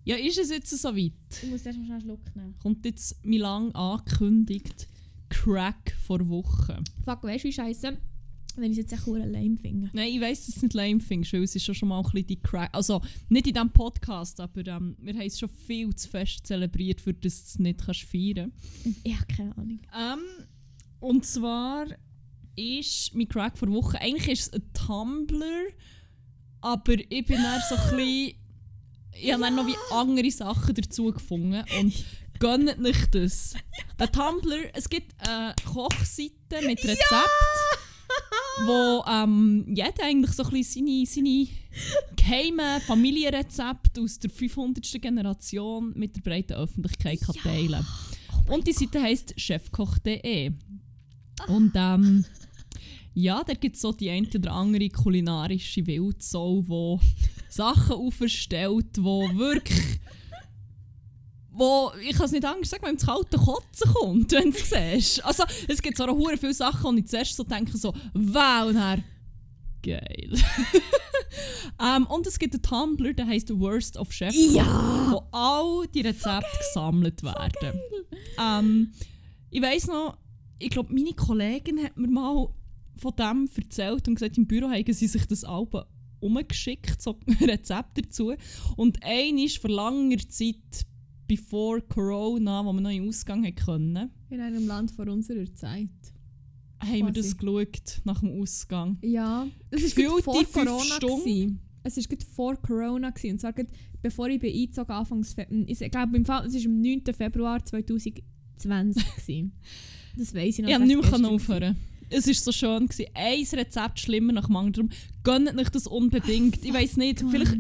Ja, ist es jetzt so weit? Ich muss erst mal schnell einen Schluck nehmen. Kommt jetzt mein lang angekündigt Crack vor Wochen. Fuck, weißt du, wie scheiße, wenn ich es jetzt echt hure lame finde. Nein, ich weiss, dass du es nicht lame findest, weil es ist schon mal ein bisschen die Crack... Also, nicht in diesem Podcast, aber ähm, wir haben es schon viel zu fest zelebriert, für das du es nicht kannst feiern Ich habe keine Ahnung. Ähm, und zwar ist mein Crack vor Wochen... Eigentlich ist es ein Tumblr, aber ich bin dann so ein bisschen... Ich habe dann noch wie andere Sachen dazu gefunden und gönnt nicht das. Der Tumblr, es gibt eine Kochseite mit Rezept, wo ähm, jeder eigentlich so ein bisschen seine, seine geheimen Familienrezepte aus der 500. Generation mit der breiten Öffentlichkeit kann teilen Und die Seite heisst chefkoch.de. Und ähm, ja, da gibt es so die eine oder andere kulinarische Wildsau, die Sachen aufstellt, die wirklich wo, ich kann es nicht anders sagen, wenn ins kalte Kotzen kommt, wenn du es siehst. Also, es gibt so hure viele Sachen, und ich zuerst so denke, so, wow, und dann, geil. ähm, und es gibt einen Tumblr, der heißt The Worst of Chef, Ja! wo all die Rezepte gesammelt werden. ähm, ich weiss noch, ich glaube, meine Kollegin hat mir mal von dem erzählt und gesagt, im Büro haben sie sich das Album umgeschickt, so Rezepte dazu. Und ein ist vor langer Zeit, bevor Corona, wo wir noch in den Ausgang können, In einem Land vor unserer Zeit. haben wir Quasi. das geschaut nach dem Ausgang. Ja, es war vor Corona. Stunden. Es war vor Corona. Gewesen. Und zwar bevor ich eingezogen Anfangs Februar. Ich glaube, im Fall, es war am 9. Februar 2020. gewesen. das weiss ich noch. Konnte nicht mehr aufhören. Es war so schön. Gewesen. Ein Rezept schlimmer nach dem anderen. Gönnt nicht das unbedingt. ich weiß nicht, vielleicht.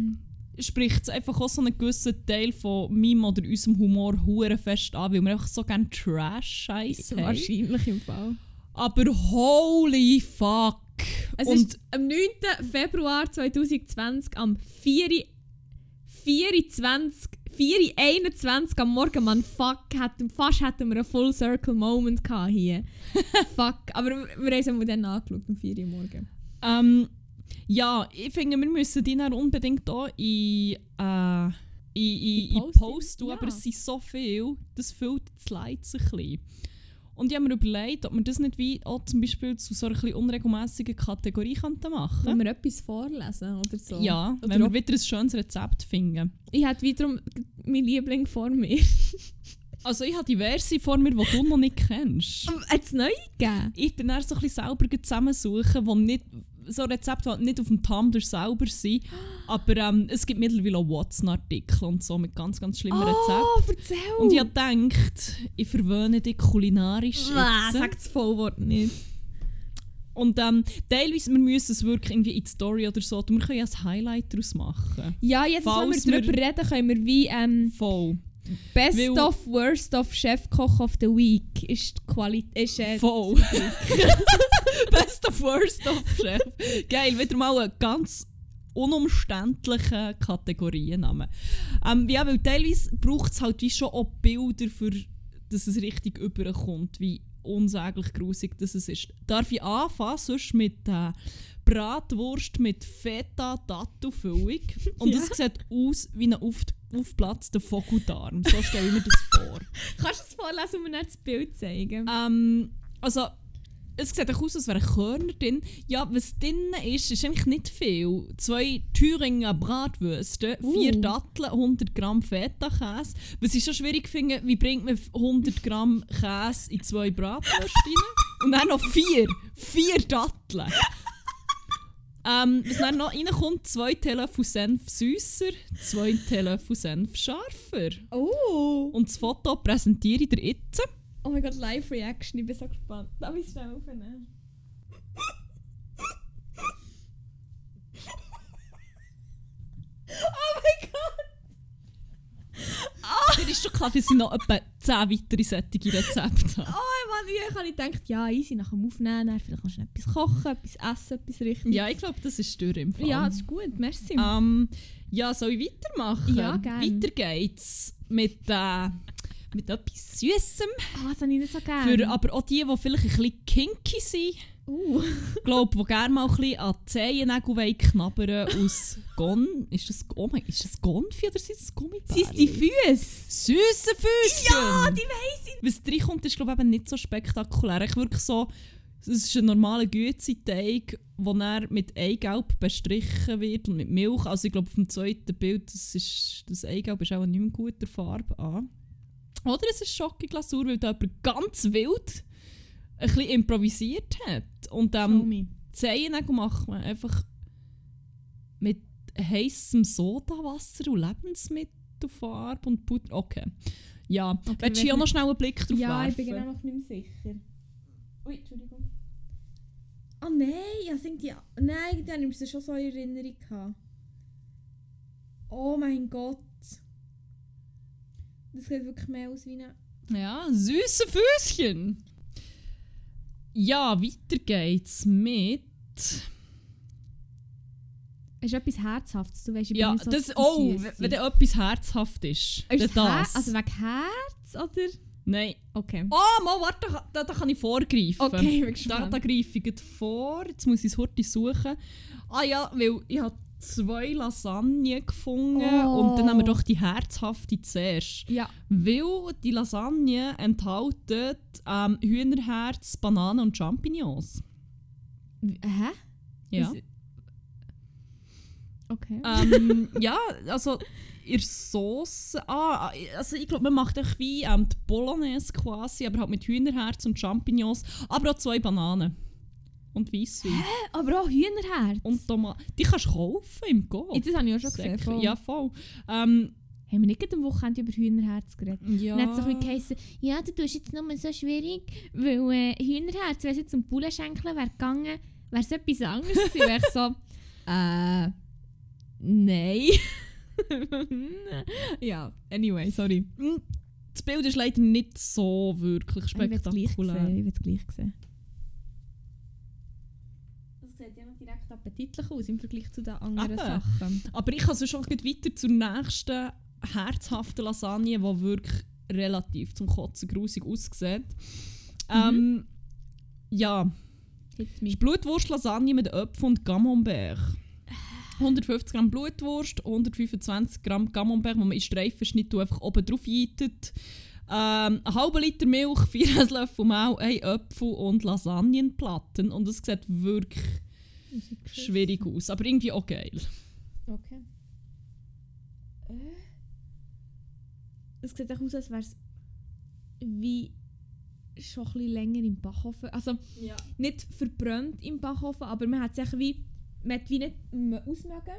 Spricht es einfach auch so einen gewissen Teil von meinem oder unserem Humor hure fest an, weil wir einfach so gerne Trash-Scheiße haben. Wahrscheinlich im Fall. Aber holy fuck! Es Und ist am 9. Februar 2020 am 4. 24, 4.21 am Morgen, man, fuck, hätten, fast hätten wir einen Full Circle Moment gehabt hier. fuck, aber wir, wir haben es dann angeschaut, um 4 Uhr morgen. ähm, ja, ich finde, wir müssen die dann unbedingt auch in, äh, in, in, in Post- tun, ja. aber es sind so viel, das füllt die Slides ein bisschen. Und ich habe mir überlegt, ob wir das nicht wie auch zum Beispiel zu so einer unregelmäßigen Kategorie könnten machen Wollen wir etwas vorlesen oder so? Ja, Oder wenn wir wieder ein schönes Rezept finden. Ich hätte wiederum meinen Liebling vor mir. Also ich habe diverse vor mir, die du noch nicht kennst. Hat es neu gegeben? Ich bin dann so ein bisschen selber zusammensuchen, wo nicht so Rezepte, die nicht auf dem Tumblr selber sind. Aber ähm, es gibt mittlerweile auch Watson-Artikel und so mit ganz, ganz schlimmen Rezepten. Oh, erzähl! Und ich habe gedacht, ich verwöhne dich kulinarisch jetzt. sag das Vollwort nicht. Und ähm, teilweise wir müssen es wirklich irgendwie in die Story oder so, wir können ja ein Highlight daraus machen. Ja, jetzt, Falls wenn wir wir- darüber reden, können wir wie ähm, Voll. Best Weil- of, Worst of, Chefkoch of the Week ist die Qualität. Äh, Voll. Best of Worst of Chef. Geil, wieder mal ein ganz unumständlicher Kategoriennamen. Ähm, ja, weil teilweise braucht es halt wie schon auch Bilder, für, dass es richtig überkommt, wie unsäglich grusig das es ist. Darf ich anfangen, sonst mit äh, Bratwurst mit Feta-Tattoo-Füllung. Und Ja. das sieht aus wie ein auf, aufplatzter Vogeldarm. So stelle ich mir das vor. Kannst du es vorlesen und mir nicht das Bild zeigen? Ähm, also, es sieht auch aus, als wären Körner drin. Ja, was drin ist, ist eigentlich nicht viel. Zwei Thüringer Bratwürste, vier Uh. Datteln, 100 Gramm Feta-Käse. Was ich schon schwierig finde, wie bringt man 100 Gramm Käse in zwei Bratwürste rein? Und dann noch vier. Vier Datteln. Ähm, was dann noch reinkommt, zwei Teelöffel Senf süßer, zwei Teelöffel Senf scharfer. Oh! Und das Foto präsentiere ich dir jetzt. Oh mein Gott, Live-Reaction, ich bin so gespannt. Darf ich es schnell aufnehmen? Oh mein Gott! Mir ist schon klar, dass ich noch etwa 10 weitere sättige Rezepte haben. Oh Mann, ich habe gedacht, ja, easy, nach dem Aufnehmen, dann vielleicht kannst du etwas kochen, etwas essen, etwas richtig. Ja, ich glaube, das ist durch im Fall. Ja, das ist gut, merci. Ähm, ja, soll ich weitermachen? Ja, gern. Weiter geht's mit, äh, mit etwas Süßem. Ah, das habe ich nicht so gerne. Für aber auch die, die vielleicht ein bisschen kinky sind. Uh. Ich glaube, die gerne mal ein bisschen an die Zehennägel knabbern aus Gon... Ist das, oh mein, ist das Gonfi oder sind das Gummibärchen? Sind es die Füße? Süße Füßchen! Ja, die weiss ich. Was reinkommt, ist glaube ich eben nicht so spektakulär. Ich wirklich so... Es ist ein normaler Güezi-Teig, der mit Eigelb bestrichen wird und mit Milch. Also ich glaube, auf dem zweiten Bild, das, ist, das Eigelb ist auch nicht mehr guter Farbe an. Oder es ist Schokoglasur, weil da jemand ganz wild ein bisschen improvisiert hat. Und Show ähm, me. die Zehennägel macht man einfach mit heißem Sodawasser und Lebensmittelfarbe und Butter. Okay. Ja, Okay, willst du hier noch schnell einen Blick drauf Ja, ich werfen? bin genau noch nicht mehr sicher. Ui, Entschuldigung. Ah nein, ich habe irgendwie... Nein, irgendwie habe ich schon so in Erinnerung gehabt. Oh mein Gott. Das sieht wirklich mehr aus wie eine... Ja, süße Füßchen. Ja, weiter geht's mit. Ist etwas Herzhaftes, du weißt, ich Ja, bin so das. Oh, wenn da etwas herzhaft ist. Ist es Her das. Also wegen Herz, oder? Nein. Okay. Oh, mal, warte, da, da, da kann ich vorgreifen. Okay, ich bin Da, da greife ich vor. Jetzt muss ich es heute suchen. Ah ja, weil ich habe zwei Lasagne gefunden. Oh. Und dann haben wir doch die herzhafte zuerst. Ja. Weil die Lasagne enthält ähm, Hühnerherz, Bananen und Champignons. Hä? Ja. Okay. ähm, ja, also in Sauce. Ah, also ich glaube, man macht echt wie ähm, die Bolognese quasi, aber halt mit Hühnerherz und Champignons. Aber auch zwei Bananen. Und Weisswein. Aber auch Hühnerherz. Und Tomaten. Die kannst du kaufen im Go. Ja, das habe ich auch schon gesehen. Säckchen. voll. Ja, voll. Ähm, Haben wir nicht am Wochenende über Hühnerherz geredet? ja. Und dann hat es so geheißen, ja, du tust jetzt nur so schwierig, weil äh, Hühnerherz, wenn es jetzt um Bullenschenkeln wäre gegangen, wäre es etwas anderes gewesen. Wäre ich so, äh, nein. ja, anyway, sorry. Mm, Das Bild ist leider nicht so wirklich spektakulär. Ich will es gleich sehen. Das sieht ja noch direkt appetitlich aus im Vergleich zu den anderen Eben. Sachen. Aber ich kann schon weiter zur nächsten herzhaften Lasagne, die wirklich relativ zum Kotzen grusig aussieht. Ähm, ja, das me. ist Blutwurst-Lasagne mit Äpfeln und Camembert. 150 Gramm Blutwurst, 125 Gramm Camembert, die man in Streifen und einfach oben drauf jeitet. Ähm, ein halber Liter Milch, 4 Esslöffel Mehl, ein Apfel und Lasagnenplatten. Und es sieht wirklich schwierig aus, aber irgendwie auch geil. Okay. Äh. Es sieht auch aus, als wäre es wie schon ein bisschen länger im Backofen. Also Ja. nicht verbrannt im Backofen, aber man hat sich wie, man hat wie nicht ausmögen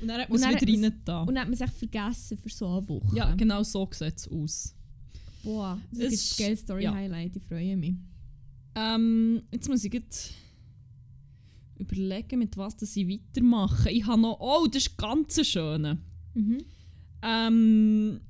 Und dann hat Und man es dann wieder hat rein da. und dann hat man sich vergessen für so eine Woche. Ja, genau so sieht es aus. Boah, das Es- ist ein geiles Story-Highlight, ich freue mich. Ähm, jetzt muss ich jetzt überlegen, mit was das ich weitermache. Ich habe noch. Oh, das ist ganz schön. Mhm. Ähm,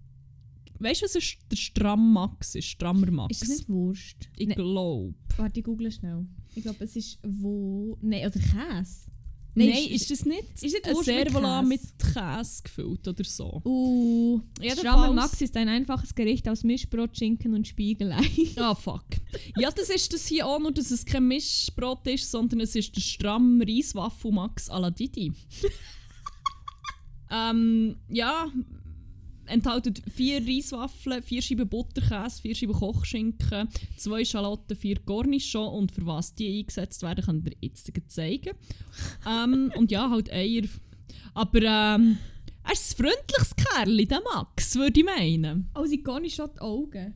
weißt du, was ist der Strammax ist? Strammer Max. Ist das nicht Wurst? ich Ne- glaube. Warte, ich google schnell. Ich glaube, es ist wo... Nein, oder Käse. Nein, Nein, ist, das nicht ist nicht ein Servola mit Käse gefüllt oder so? Uh, Strammer Max ist ein einfaches Gericht aus Mischbrot, Schinken und Spiegelei. Ah, fuck. Ja, das ist das hier auch nur, dass es kein Mischbrot ist, sondern es ist der stramm Reiswaffel Max à la Didi. ähm, ja, enthält vier Reiswaffeln, vier Scheiben Butterkäse, vier Scheiben Kochschinken, zwei Schalotten, vier Cornichon und für was die eingesetzt werden, kann ich dir jetzt zeigen. ähm, und ja, halt Eier. Aber ähm, er ist ein freundliches Kerl, der Max, würde ich meinen. Oh, nicht schon die Augen.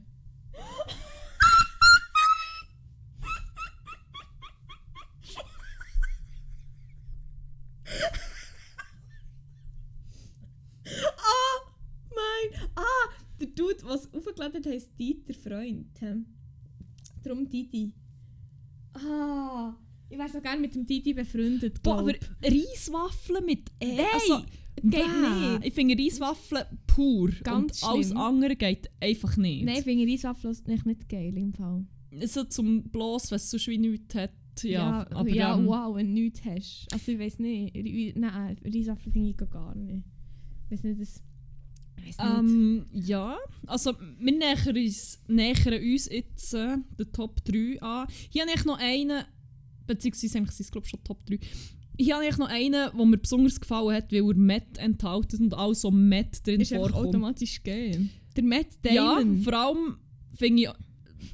oh mein... Ah, der Dude, was aufgeladen hat, heisst Dieter Freund. Darum Didi. Ah, ich wäre so gerne mit dem Didi befreundet, Boah, aber Reiswaffeln mit E. Nein! Also, Geht nicht. Ich finde Reiswaffeln pur. Ganz und alles schlimm. andere geht einfach nicht. Nein, ich finde Reiswaffeln nicht, nicht geil im Fall. So zum bloß, wenn es sonst wie nichts hat. Ja, aber ja ähm, wow, wenn du nichts hast. Also ich weiß nicht. Nein, Reiswaffeln finde ich gar nicht. Ich weiß nicht, das... Ähm, ja, also wir nähern uns, nähern uns jetzt äh, den Top 3 an. Hier habe ich noch einen, beziehungsweise eigentlich sind es glaube ich schon Top 3. Hier habe ich noch einen, der mir besonders gefallen hat, weil er Met enthält und auch so Met drin ist vorkommt. automatisch geil. Der Matt Ja, Damon. vor allem finde ich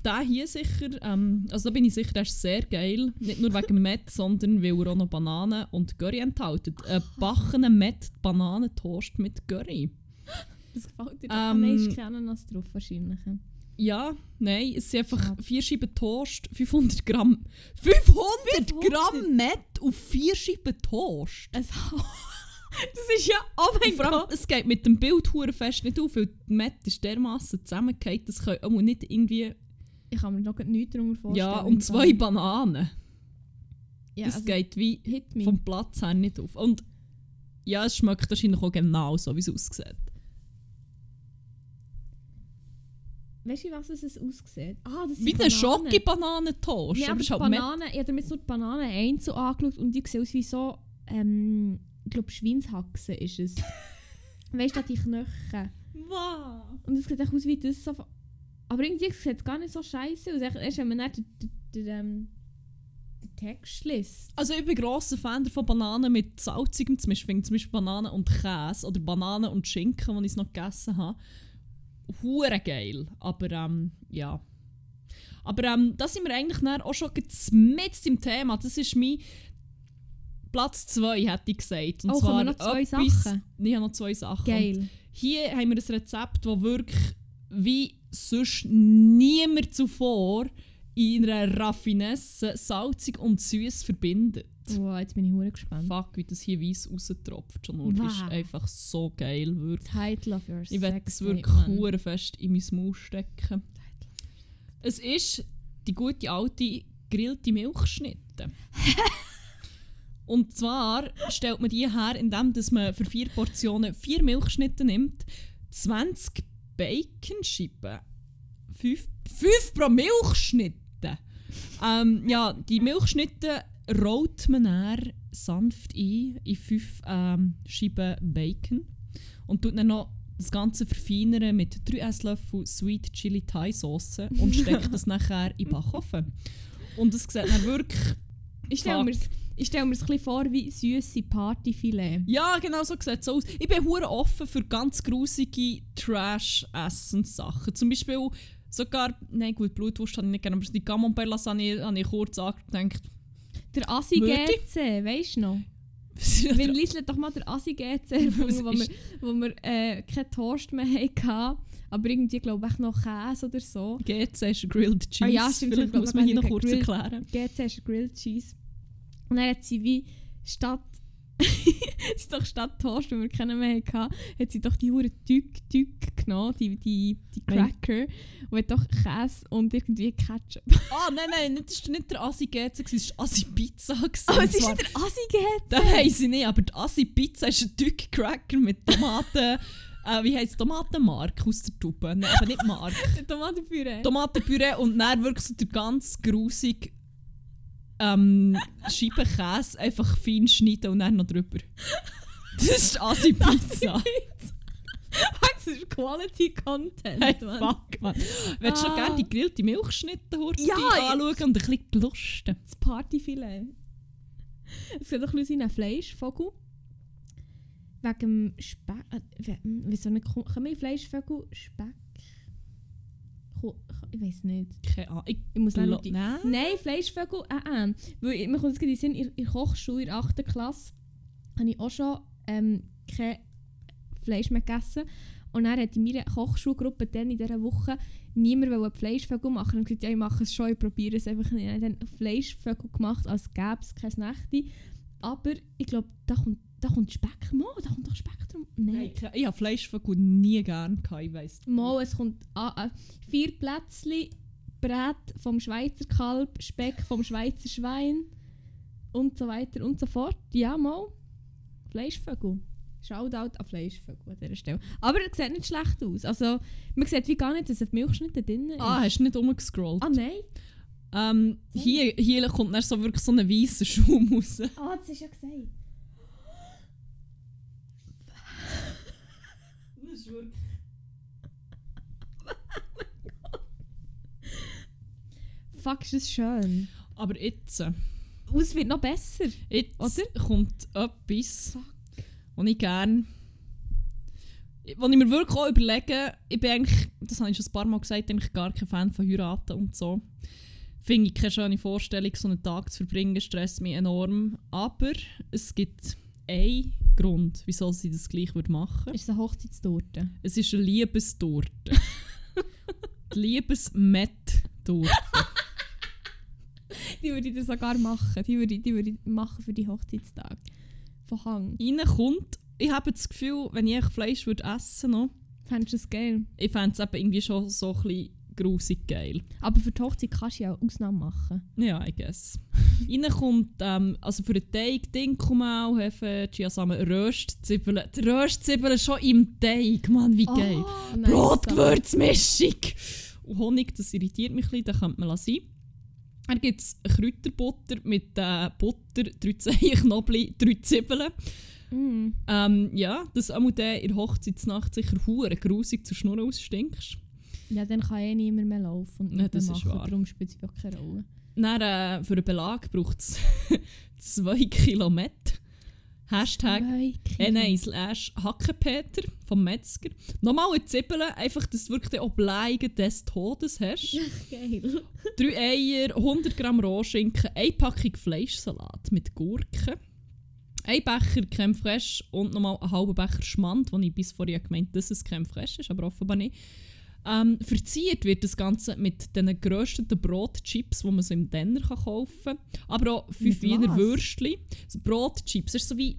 den hier sicher, ähm, also da bin ich sicher, der ist sehr geil. Nicht nur wegen Met, sondern weil er auch noch Bananen und Curry enthält. Ein backener Met-Bananentoast mit Curry. Das gefällt dir. Ähm, Nein, ist kein Ananas drauf wahrscheinlich. Ja, nein, es sind einfach Schade. vier Scheiben Toast, 500 Gramm. 500, 500? Gramm Met auf vier Scheiben Toast? Es das ist ja... Oh mein Vor allem, Gott! es geht mit dem Bild fest nicht auf, weil die Met ist dermaßen zusammengefallen, das können auch nicht irgendwie... Ich kann mir noch nichts darunter vorstellen. Ja, und zwei Bananen. Ja, das also, geht wie vom Platz her nicht auf. Und ja, es schmeckt wahrscheinlich auch genau so, wie es aussieht. Weißt du, was es aussieht? Ah, das Wie ein Bananen. Schoki-Bananentoast. Ja, aber die halt Met Bananen, ich habe mir jetzt nur die Bananen einzeln angeschaut und die sehen aus wie so, ähm, ich glaube Schweinshaxen ist es. weißt du, die Knochen. Wow. Und es sieht echt aus wie das so... Aber irgendwie sieht es gar nicht so scheiße aus. Erst wenn man dann den, den, den, ähm, den Text liest. Also ich bin grosser Fan von Bananen mit salzigem zum Beispiel. Zum Beispiel Bananen und Käse oder Bananen und Schinken, die ich noch gegessen habe. Hure geil. Aber ähm, ja. Aber ähm, da sind wir eigentlich auch schon mit im Thema. Das ist mein Platz 2, hätte ich gesagt. Und Oh, zwar noch zwei etwas- Sachen? Ich habe noch zwei Sachen. Und Geil. hier haben wir ein Rezept, das wirklich wie sonst niemand zuvor in einer Raffinesse salzig und süß verbindet. Wow, jetzt bin ich hure gespannt. Fuck, wie das hier weiss raustropft. Schon nur. Wow. ist einfach so geil. Wirklich. Title of your Ich werde es wirklich hure fest in mein Maul stecken. Es ist die gute alte gegrillte Milchschnitte. Und zwar stellt man die her, indem dass man für vier Portionen vier Milchschnitte nimmt, 20 Baconscheiben, 5, 5 pro Milchschnitte. Ähm, ja, die Milchschnitte rollt man dann sanft ein in 5 ähm, Scheiben Bacon und tut dann noch das Ganze verfeinern mit 3 Esslöffel Sweet Chili Thai Sauce und steckt das nachher in den Backofen. Und es sieht dann wirklich... Ich stelle mir ich mir's ein bisschen vor wie süße Partyfilet. Ja, genau so sieht es aus. Ich bin hure offen für ganz grusige Trash-Essenssachen. Zum Beispiel sogar... Nein, gut, Blutwurst habe ich nicht gerne, aber die Camembert Lasagne habe ich kurz angedacht. Der Assi? GC, weißt du noch? Liesl hat doch mal der Assi GC wo wir, wo wir äh, keinen Toast mehr hatten. Aber irgendwie, glaube ich, noch Käse oder so. GC ist Grilled Cheese. Ah ja, stimmt, Vielleicht muss man hier noch wir kurz erklären. GC ist Grilled Cheese. Und dann hat sie wie statt. Sie ist doch statt Toast, wenn wir keinen mehr hatten, hat sie doch die hure Tück Tück genommen, die, die, die Cracker. Und hat doch Käse und irgendwie Ketchup. Ah, nein, nein, nicht- das war nicht der Assi GC, es war Assi Pizza. gewesen. Aber Und es ist nicht der Assi GC! Das weiss ich nicht, aber die Assi Pizza ist ein Tück Cracker mit Tomaten. äh, wie heisst Tomatenmark aus der Tube? Nein, aber nicht Mark. Der Tomatenpüree. Tomatenpüree und dann wirklich so der ganz grusig ähm, Scheiben Käse einfach fein schneiden und dann noch drüber. Das ist Assi Pizza. das ist Quality Content. Hey, Mann. fuck, man. Willst du schon Ah. gerne die grillten Milchschnitte Ja, anschauen und ein bisschen lusten? Das Partyfilet. Es sieht doch ein bisschen aus Fleischvogel. Wegen dem Speck. Äh, wie- wieso nicht? Können wir Fleischvögel Speck? Ich weiß nicht. Keine Ahnung. Ich Ich muss die. Nein. Nein, Fleischvögel, äh, äh. Weil ich- mir kommt es gerade in Sinn, in der Kochschule in der 8. Klasse habe ich auch schon ähm, kein Fleisch mehr gegessen. Und dann hat in meiner Kochschulgruppe dann in dieser Woche niemand wollte Fleischvögel machen. Und gesagt, ja, ich mache es schon, ich probiere es einfach nicht. Ich habe dann Fleischvögel gemacht, als gäbe es kein Nächte. Aber ich glaube, da kommt, da kommt Speck. Mo, da kommt doch Speck drum. Nein. Ke- ich habe Fleischvögel nie gerne gehabt, ich weiss. Mal, es kommt ah, äh, vier Plätzchen, Brät vom Schweizer Kalb, Speck vom Schweizer Schwein und so weiter und so fort. Ja, mal. Fleischvögel. Shoutout an Fleischvögel an dieser Stelle. Aber es sieht nicht schlecht aus. Also, man sieht wie gar nicht, dass ein Milchschnitt da drin ist. Ah, hast du nicht umgescrollt? ah nein. Ähm, hier, hier kommt dann so wirklich so ein weißer Schaum raus. Ah, das ist ja gesagt. Ist wirklich... Fuck, ist das schön. Aber jetzt, äh, es wird noch besser. jetzt Oder? kommt etwas, Fuck. was ich gerne... Was ich mir wirklich auch überlege, ich bin eigentlich, das habe ich schon ein paar Mal gesagt, eigentlich gar kein Fan von heiraten und so. Finde ich keine schöne Vorstellung, so einen Tag zu verbringen, stresst mich enorm. Aber es gibt einen Grund, wieso sie das gleich würde machen Ist es eine Hochzeitstorte? Es ist eine Liebestorte. Die Liebesmet-Torte. Die würde ich dir sogar machen. Die würde, ich- die würde ich machen für die Hochzeitstag. Von Hang. Reinkommt, ich habe das Gefühl, wenn ich Fleisch würde essen würde, Fändest du das geil? ich fände es irgendwie schon so ein bisschen grusig geil. Aber für die Hochzeit kannst du ja auch Ausnahmen machen. Ja, I guess. Reinkommt, ähm, also für den Teig Dinkelmehl, Hefe, Chiasamen, Röstzwiebeln. Die Röstzwiebeln schon im Teig, Mann, wie geil. Oh, nice. Brotgewürzmischung! Und Honig, das irritiert mich ein bisschen, das könnte man lassen. Dann gibt es Kräuterbutter mit äh, Butter, drei Zehen Knoblauch, drei Zwiebeln. Mm. Ähm, ja, dass auch der in der Hochzeitsnacht sicher hure grusig zur Schnur ausstinkst. Ja, dann kann eh niemand mehr laufen und Ja, nicht das mehr ist machen. Darum spielt es keine Rolle. Dann äh, für den Belag braucht es 2 Kilometer. Hashtag. Äh, nein, slash Hackenpeter vom Metzger. Nochmal eine Zwiebeln, einfach, dass du wirklich auch Bleigen des Todes hast. Geil. Drei Eier, 100 Gramm Rohschinken, eine Packung Fleischsalat mit Gurken, ein Becher Creme Fraiche und nochmal einen halben Becher Schmand, wo ich bis vorher gemeint dass es Creme Fraiche ist, aber offenbar nicht. Ähm, verziert wird das Ganze mit den gerösteten Brotchips, die man so im Denner kann kaufen kann. Aber auch fünf Mit Wiener was? Würstchen. So Brotchips, das ist so wie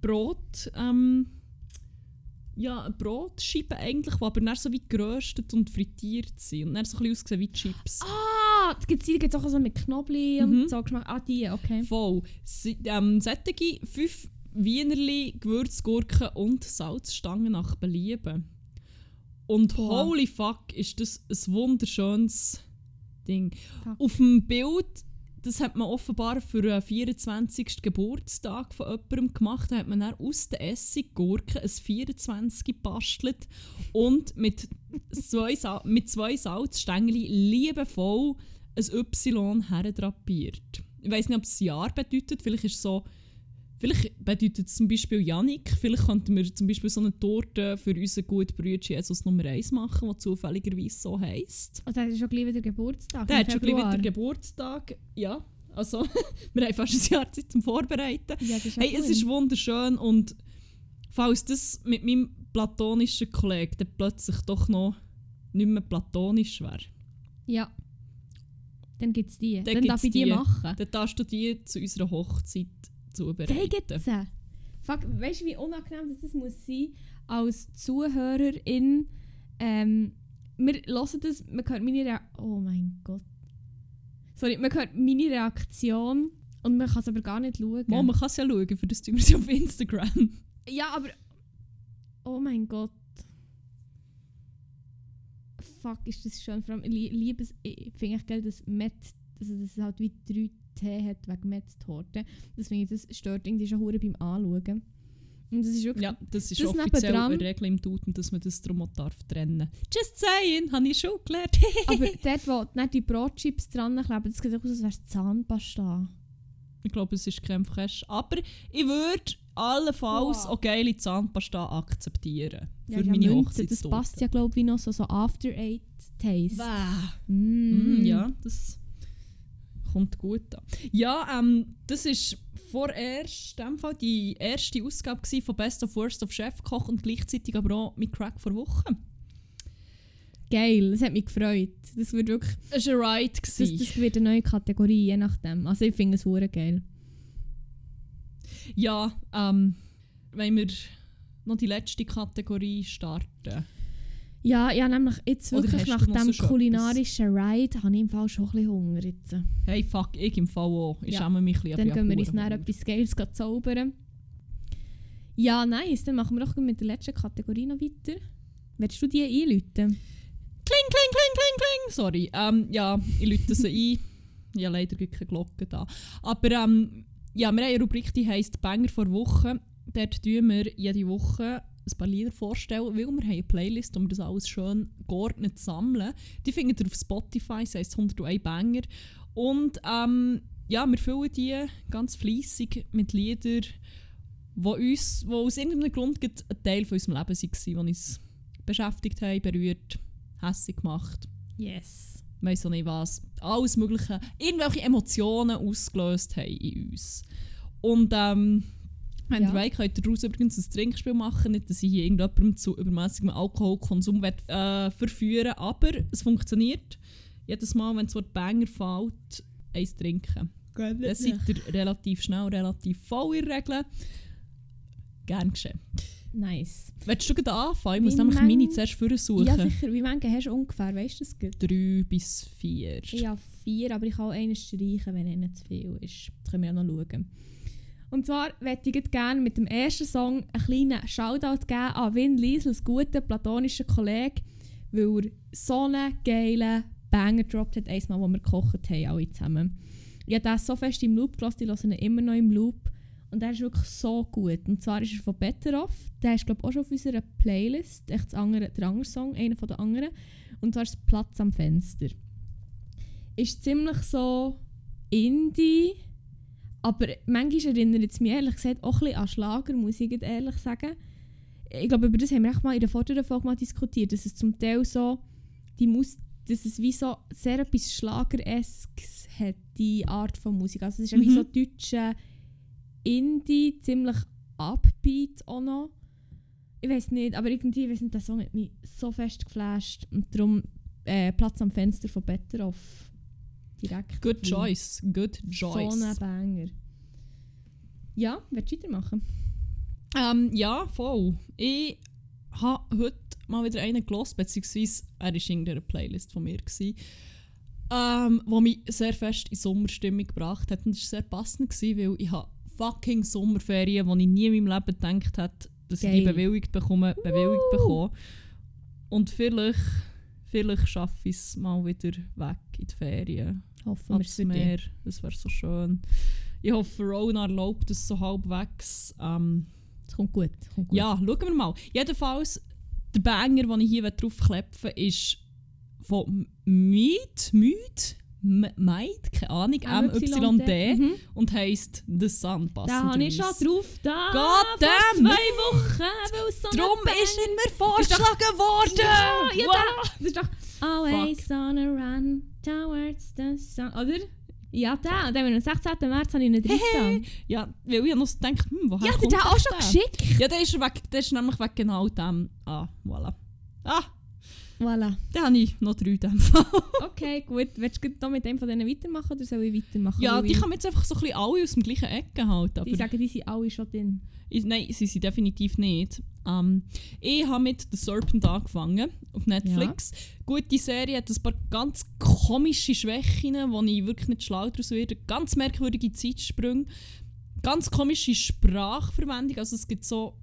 Brot. Ähm, ja, eine Brotscheibe eigentlich, die aber dann so wie geröstet und frittiert sind. Und dann so ein bisschen aussehen wie Chips. Ah, es gibt es auch so mit Knoblauch Mhm. und so Geschmack. Ah, die, okay. Voll. Si ähm, sättige fünf Wienerli, Gewürzgurken und Salzstangen nach Belieben. Und Boah. holy fuck, ist das ein wunderschönes Ding. Fuck. Auf dem Bild, das hat man offenbar für den 24. Geburtstag von jemandem gemacht. Da hat man dann aus den Essiggurken ein 24 gebastelt und mit zwei, Sa mit zwei Salzstängel liebevoll ein Y herdrapiert. Ich weiß nicht, ob es Jahr bedeutet. Vielleicht ist es so. Vielleicht bedeutet es zum Beispiel Janik. Vielleicht könnten wir zum Beispiel so eine Torte für unseren guten Bruder Jesus Nummer 1 machen, die zufälligerweise so heisst. Und dann ist schon gleich wieder Geburtstag. Der hat schon gleich wieder Geburtstag. Ja, also wir haben fast ein Jahr Zeit zum Vorbereiten. Ja, das ist Hey, es cool. ist wunderschön und falls das mit meinem platonischen Kollegen dann plötzlich doch noch nicht mehr platonisch wäre, Ja. Dann gibt es die. Dann, gibt's darf ich die, die. machen. dann darfst du die zu unserer Hochzeit zubereiten. gibt es. Fuck, weißt du, wie unangenehm das, das muss sein als Zuhörerin? Ähm, wir hören das, man hört meine Reaktion. Oh mein Gott. Sorry, man hört meine Reaktion und man kann es aber gar nicht schauen. Mal, man kann es ja schauen, für das tun wir sie auf Instagram. Ja, aber. Oh mein Gott. Fuck, ist das schön. Vor allem, ich lie- liebe es. Ich finde ich geil, dass Met. Also, dass es halt wie drei T hat wegen finde ich, das stört irgendwie schon hure beim Anschauen. Und das ist wirklich. Ja, das ist Das offiziell eine Regel im Duden, dass man das darum auch darf trennen Just saying, habe ich schon gelernt. aber dort, wo nicht die Brotchips dran kleben, das sieht auch aus, als wäre es Zahnpasta. ich glaube, es ist Creme Fraiche. Aber ich würde allenfalls Wow. auch geile Zahnpasta akzeptieren. Ja, für ja, meine Münze, Hochzeitstorte. Das passt ja, glaube ich, noch so, so After-Eight-Taste. Bäh. Mm. Mm, ja, das kommt gut an. Ja, ähm, das ist vorerst in dem Fall die erste Ausgabe von Best of Worst of Chefkoch und gleichzeitig aber auch mit Crack vor Woche. Geil, das hat mich gefreut. Das wird wirklich. Es war ein Ride. Das, das wird eine neue Kategorie, je nachdem. Also ich finde es hure geil. Ja, ähm, wenn wir noch die letzte Kategorie starten. Ja, ja, nämlich jetzt Oder wirklich nach dem kulinarischen Ride habe ich im Fall schon ein bisschen Hunger jetzt. Hey, fuck, ich im Fall auch. Ich Ja, schäme mich ein bisschen. Dann gehen wir uns nachher etwas Geiles zaubern. Ja, nice. Dann machen wir doch mit der letzten Kategorie noch weiter. Willst du die einläuten? Kling, kling, kling, kling, kling. Sorry. Ähm, ja, ich lüte sie ein. Ich habe leider keine Glocke da. Aber ähm, ja, wir haben eine Rubrik, die heisst Banger vor Woche. Dort tun wir jede Woche ein paar Lieder vorstellen, weil wir haben eine Playlist, wir das alles schön geordnet sammeln. Die findet ihr auf Spotify, das heisst 101 Banger. Und ähm, ja, wir füllen die ganz fleissig mit Liedern, die uns, wo aus irgendeinem Grund ein Teil von unserem Leben waren, die uns beschäftigt haben, berührt, hässlich gemacht. Yes. Weiss auch nicht was. Alles Mögliche. Irgendwelche Emotionen ausgelöst haben in uns. Und ähm, wenn Ja. ihr wollt, könnt ihr daraus übrigens ein Trinkspiel machen. Nicht, dass ich hier irgendjemandem zu übermäßigem Alkoholkonsum will, äh, verführen aber es funktioniert. Jedes Mal, wenn das Wort Banger fällt, eins trinken. Dann seid ihr relativ schnell, relativ voll in der Regel. Gern geschehen. Nice. Willst du gerade anfangen? Ich muss nämlich mang- meine zuerst vorsuchen. Ja, sicher. Wie viele hast du ungefähr? Weißt du das gut? Drei bis vier. Ich habe vier, aber ich kann auch einen streichen, wenn einer zu viel ist. Das können wir ja noch schauen. Und zwar möchte ich gerne mit dem ersten Song einen kleinen Shoutout geben an Vin Liesels guten platonischen Kollegen, weil er so einen geilen Banger gedroppt hat, einmal, wo wir gekocht haben, alle zusammen. Ich habe das so fest im Loop gelassen, ich höre ihn immer noch im Loop. Und der ist wirklich so gut. Und zwar ist er von Better Off. Der ist, glaube ich, auch schon auf unserer Playlist. Echt andere, der andere Song, einer von den anderen. Und zwar ist Platz am Fenster. Ist ziemlich so Indie. Aber manchmal erinnert es mich ehrlich gesagt auch ein bisschen an Schlagermusik, muss ich ehrlich sagen. Ich glaube, über das haben wir echt mal in der vorderen Folge mal diskutiert, dass es zum Teil so, die Mus dass es wie so sehr etwas Schlagereskes hat, die Art von Musik. Also es ist ja wie Mhm. so deutsche Indie, ziemlich upbeat auch noch. Ich weiß nicht, aber irgendwie, ich weiss nicht, der Song hat mich so fest geflasht und darum äh, Platz am Fenster von Better Off. Direkt. Good choice. Good choice. So ein Banger. Ja, willst du weitermachen? Ähm, ja, voll. Ich habe heute mal wieder einen gelost, beziehungsweise er war in einer Playlist von mir, gewesen, ähm, wo mich sehr fest in Sommerstimmung gebracht hat. Und das war sehr passend, gewesen, weil ich habe fucking Sommerferien, wo ich nie in meinem Leben gedacht hätte, dass ich die Geil. bewilligt bekomme, bewilligt Woo! bekomme. Und vielleicht, vielleicht schaffe ich es mal wieder weg in die Ferien. Hoffen wir es. Meer, das wäre so schön. Ich hoffe, Rona erlaubt es so halbwegs. Ähm, Es kommt gut. kommt gut. ja, schauen wir mal. Jedenfalls, der Banger, den ich hier draufklepfen will, ist von Mead, Mead, M- Meid, keine Ahnung, M-Y-D Mhm. und heisst The Sun, Da habe ich schon drauf da. God vor damn! zwei Wochen. So Banger- ist er mir vorgeschlagen worden! Ja, ja, Wow. Das ist doch Always on a run towards the sun. Oder? Ja, der. Und dann, am 16. März habe ich ihn drin. Hey, Ja, weil ich noch so gedacht, hm, woher Ja, der kommt hat auch schon geschickt. Ja, der ist, weg, der ist nämlich wegen genau dem. Ah, voilà. Ah, Voilà. dann habe ich noch drei in dem Fall. Okay, gut. Willst du noch mit dem von denen weitermachen oder soll ich weitermachen? Ja, die man jetzt einfach so ein bisschen alle aus dem gleichen Ecken halten. Aber die sagen, die sind alle schon drin. ich, nein, sie sind definitiv nicht. Ähm, ich habe mit The Serpent angefangen auf Netflix. Gute Serie, hat ein paar ganz komische Schwächen, wo ich wirklich nicht schlau daraus werde. Ganz merkwürdige Zeitsprünge. Ganz komische Sprachverwendung. Also es gibt so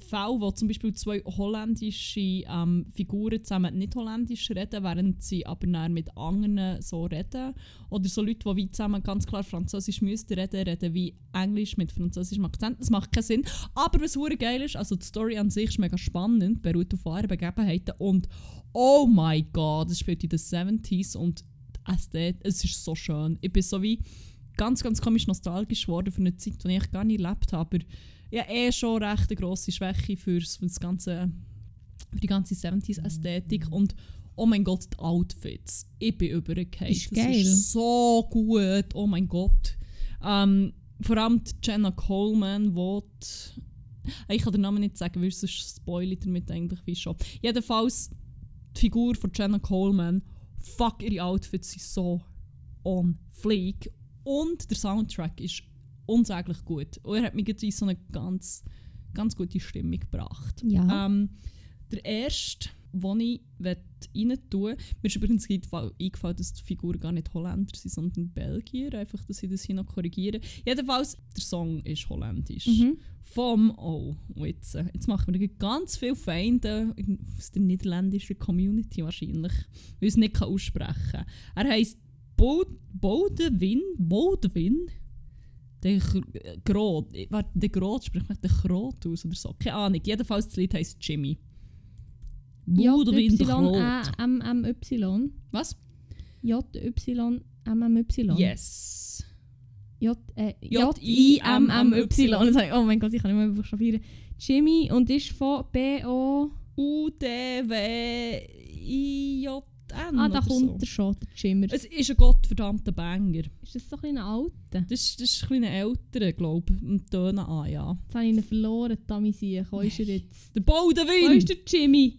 Fälle, wo zum Beispiel zwei holländische ähm, Figuren zusammen nicht holländisch reden, während sie aber dann mit anderen so reden. Oder so Leute, die wie zusammen ganz klar Französisch müssten reden, reden wie Englisch mit französischem Akzent. Das macht keinen Sinn. Aber was hure geil ist, also die Story an sich ist mega spannend, beruht auf wahren Begebenheiten und oh my god, es spielt in den 70s und es ist so schön. Ich bin so wie ganz, ganz komisch nostalgisch geworden für eine Zeit, die ich gar nicht erlebt habe. Aber ja, eh schon recht eine grosse Schwäche fürs, für, das ganze, für die ganze 70s-Ästhetik. Und oh mein Gott, die Outfits. Ich bin übergekehrt. Ist Das geil. ist so gut. Oh mein Gott. Ähm, vor allem die Jenna Coleman, wo die, ich kann den Namen nicht sagen, weil sonst spoil ich damit eigentlich wie schon. Jedenfalls, die Figur von Jenna Coleman, fuck, ihre Outfits sind so on fleek. Und der Soundtrack ist unsäglich gut. Und er hat mich jetzt in so eine ganz, ganz gute Stimmung gebracht. Ja. Ähm, der erste die ich rein tun Mir ist übrigens eingefallen, dass die Figuren gar nicht Holländer sind, sondern Belgier. Einfach, dass ich das hier noch korrigiere. Jedenfalls, der Song ist holländisch. Mhm. Vom, oh, jetzt, äh, jetzt machen wir ganz viele Feinde aus der niederländischen Community wahrscheinlich, weil ich es nicht aussprechen kann. Er heisst Bodewin, Bodewin, der Grot, warte, der Grot spricht man den Grot aus oder so, keine Ahnung. Jedenfalls das Lied heisst Jimmy. Bodewin der Grot. M M Y. Was? J Y M M Y. Yes. J, äh, J I M M Y. Oh mein Gott, ich kann nicht mehr buchstabieren. Jimmy und ist von B O U D W I J N. Ah, da kommt so. er schon, der Jimmer. Es ist ein gottverdammter Banger. Ist das so ein alter? Das, das ist ein älterer, glaube ich. Im Tönen an, ja. Jetzt habe ich ihn verloren, Tommy Sieg. Wo ist er jetzt? Der Bodewin! Wo ist der Jimmy?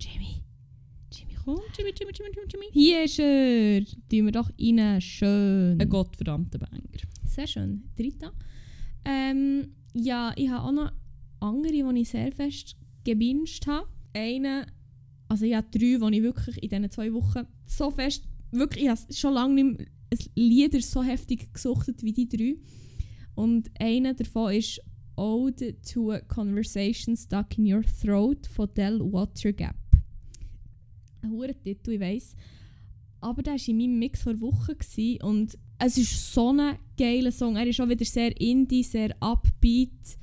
Jimmy. Jimmy, komm. Jimmy, Jimmy, Jimmy, Jimmy, Jimmy. Hier ist er. Tun wir doch rein. Schön. Ein gottverdammter Banger. Sehr schön. Dritter. Ähm, ja, ich habe auch noch andere, die ich sehr fest gebinged habe. Eine, also ich habe drei, die ich wirklich in diesen zwei Wochen so fest, wirklich, ich habe schon lange nicht mehr Lieder so heftig gesuchtet wie die drei. Und einer davon ist Ode to a Conversation Stuck in Your Throat von Del Watergap. Ein hoher Titel, ich weiss. Aber der war in meinem Mix vor Wochen und es ist so ein geiler Song. Er ist auch wieder sehr indie, sehr upbeat.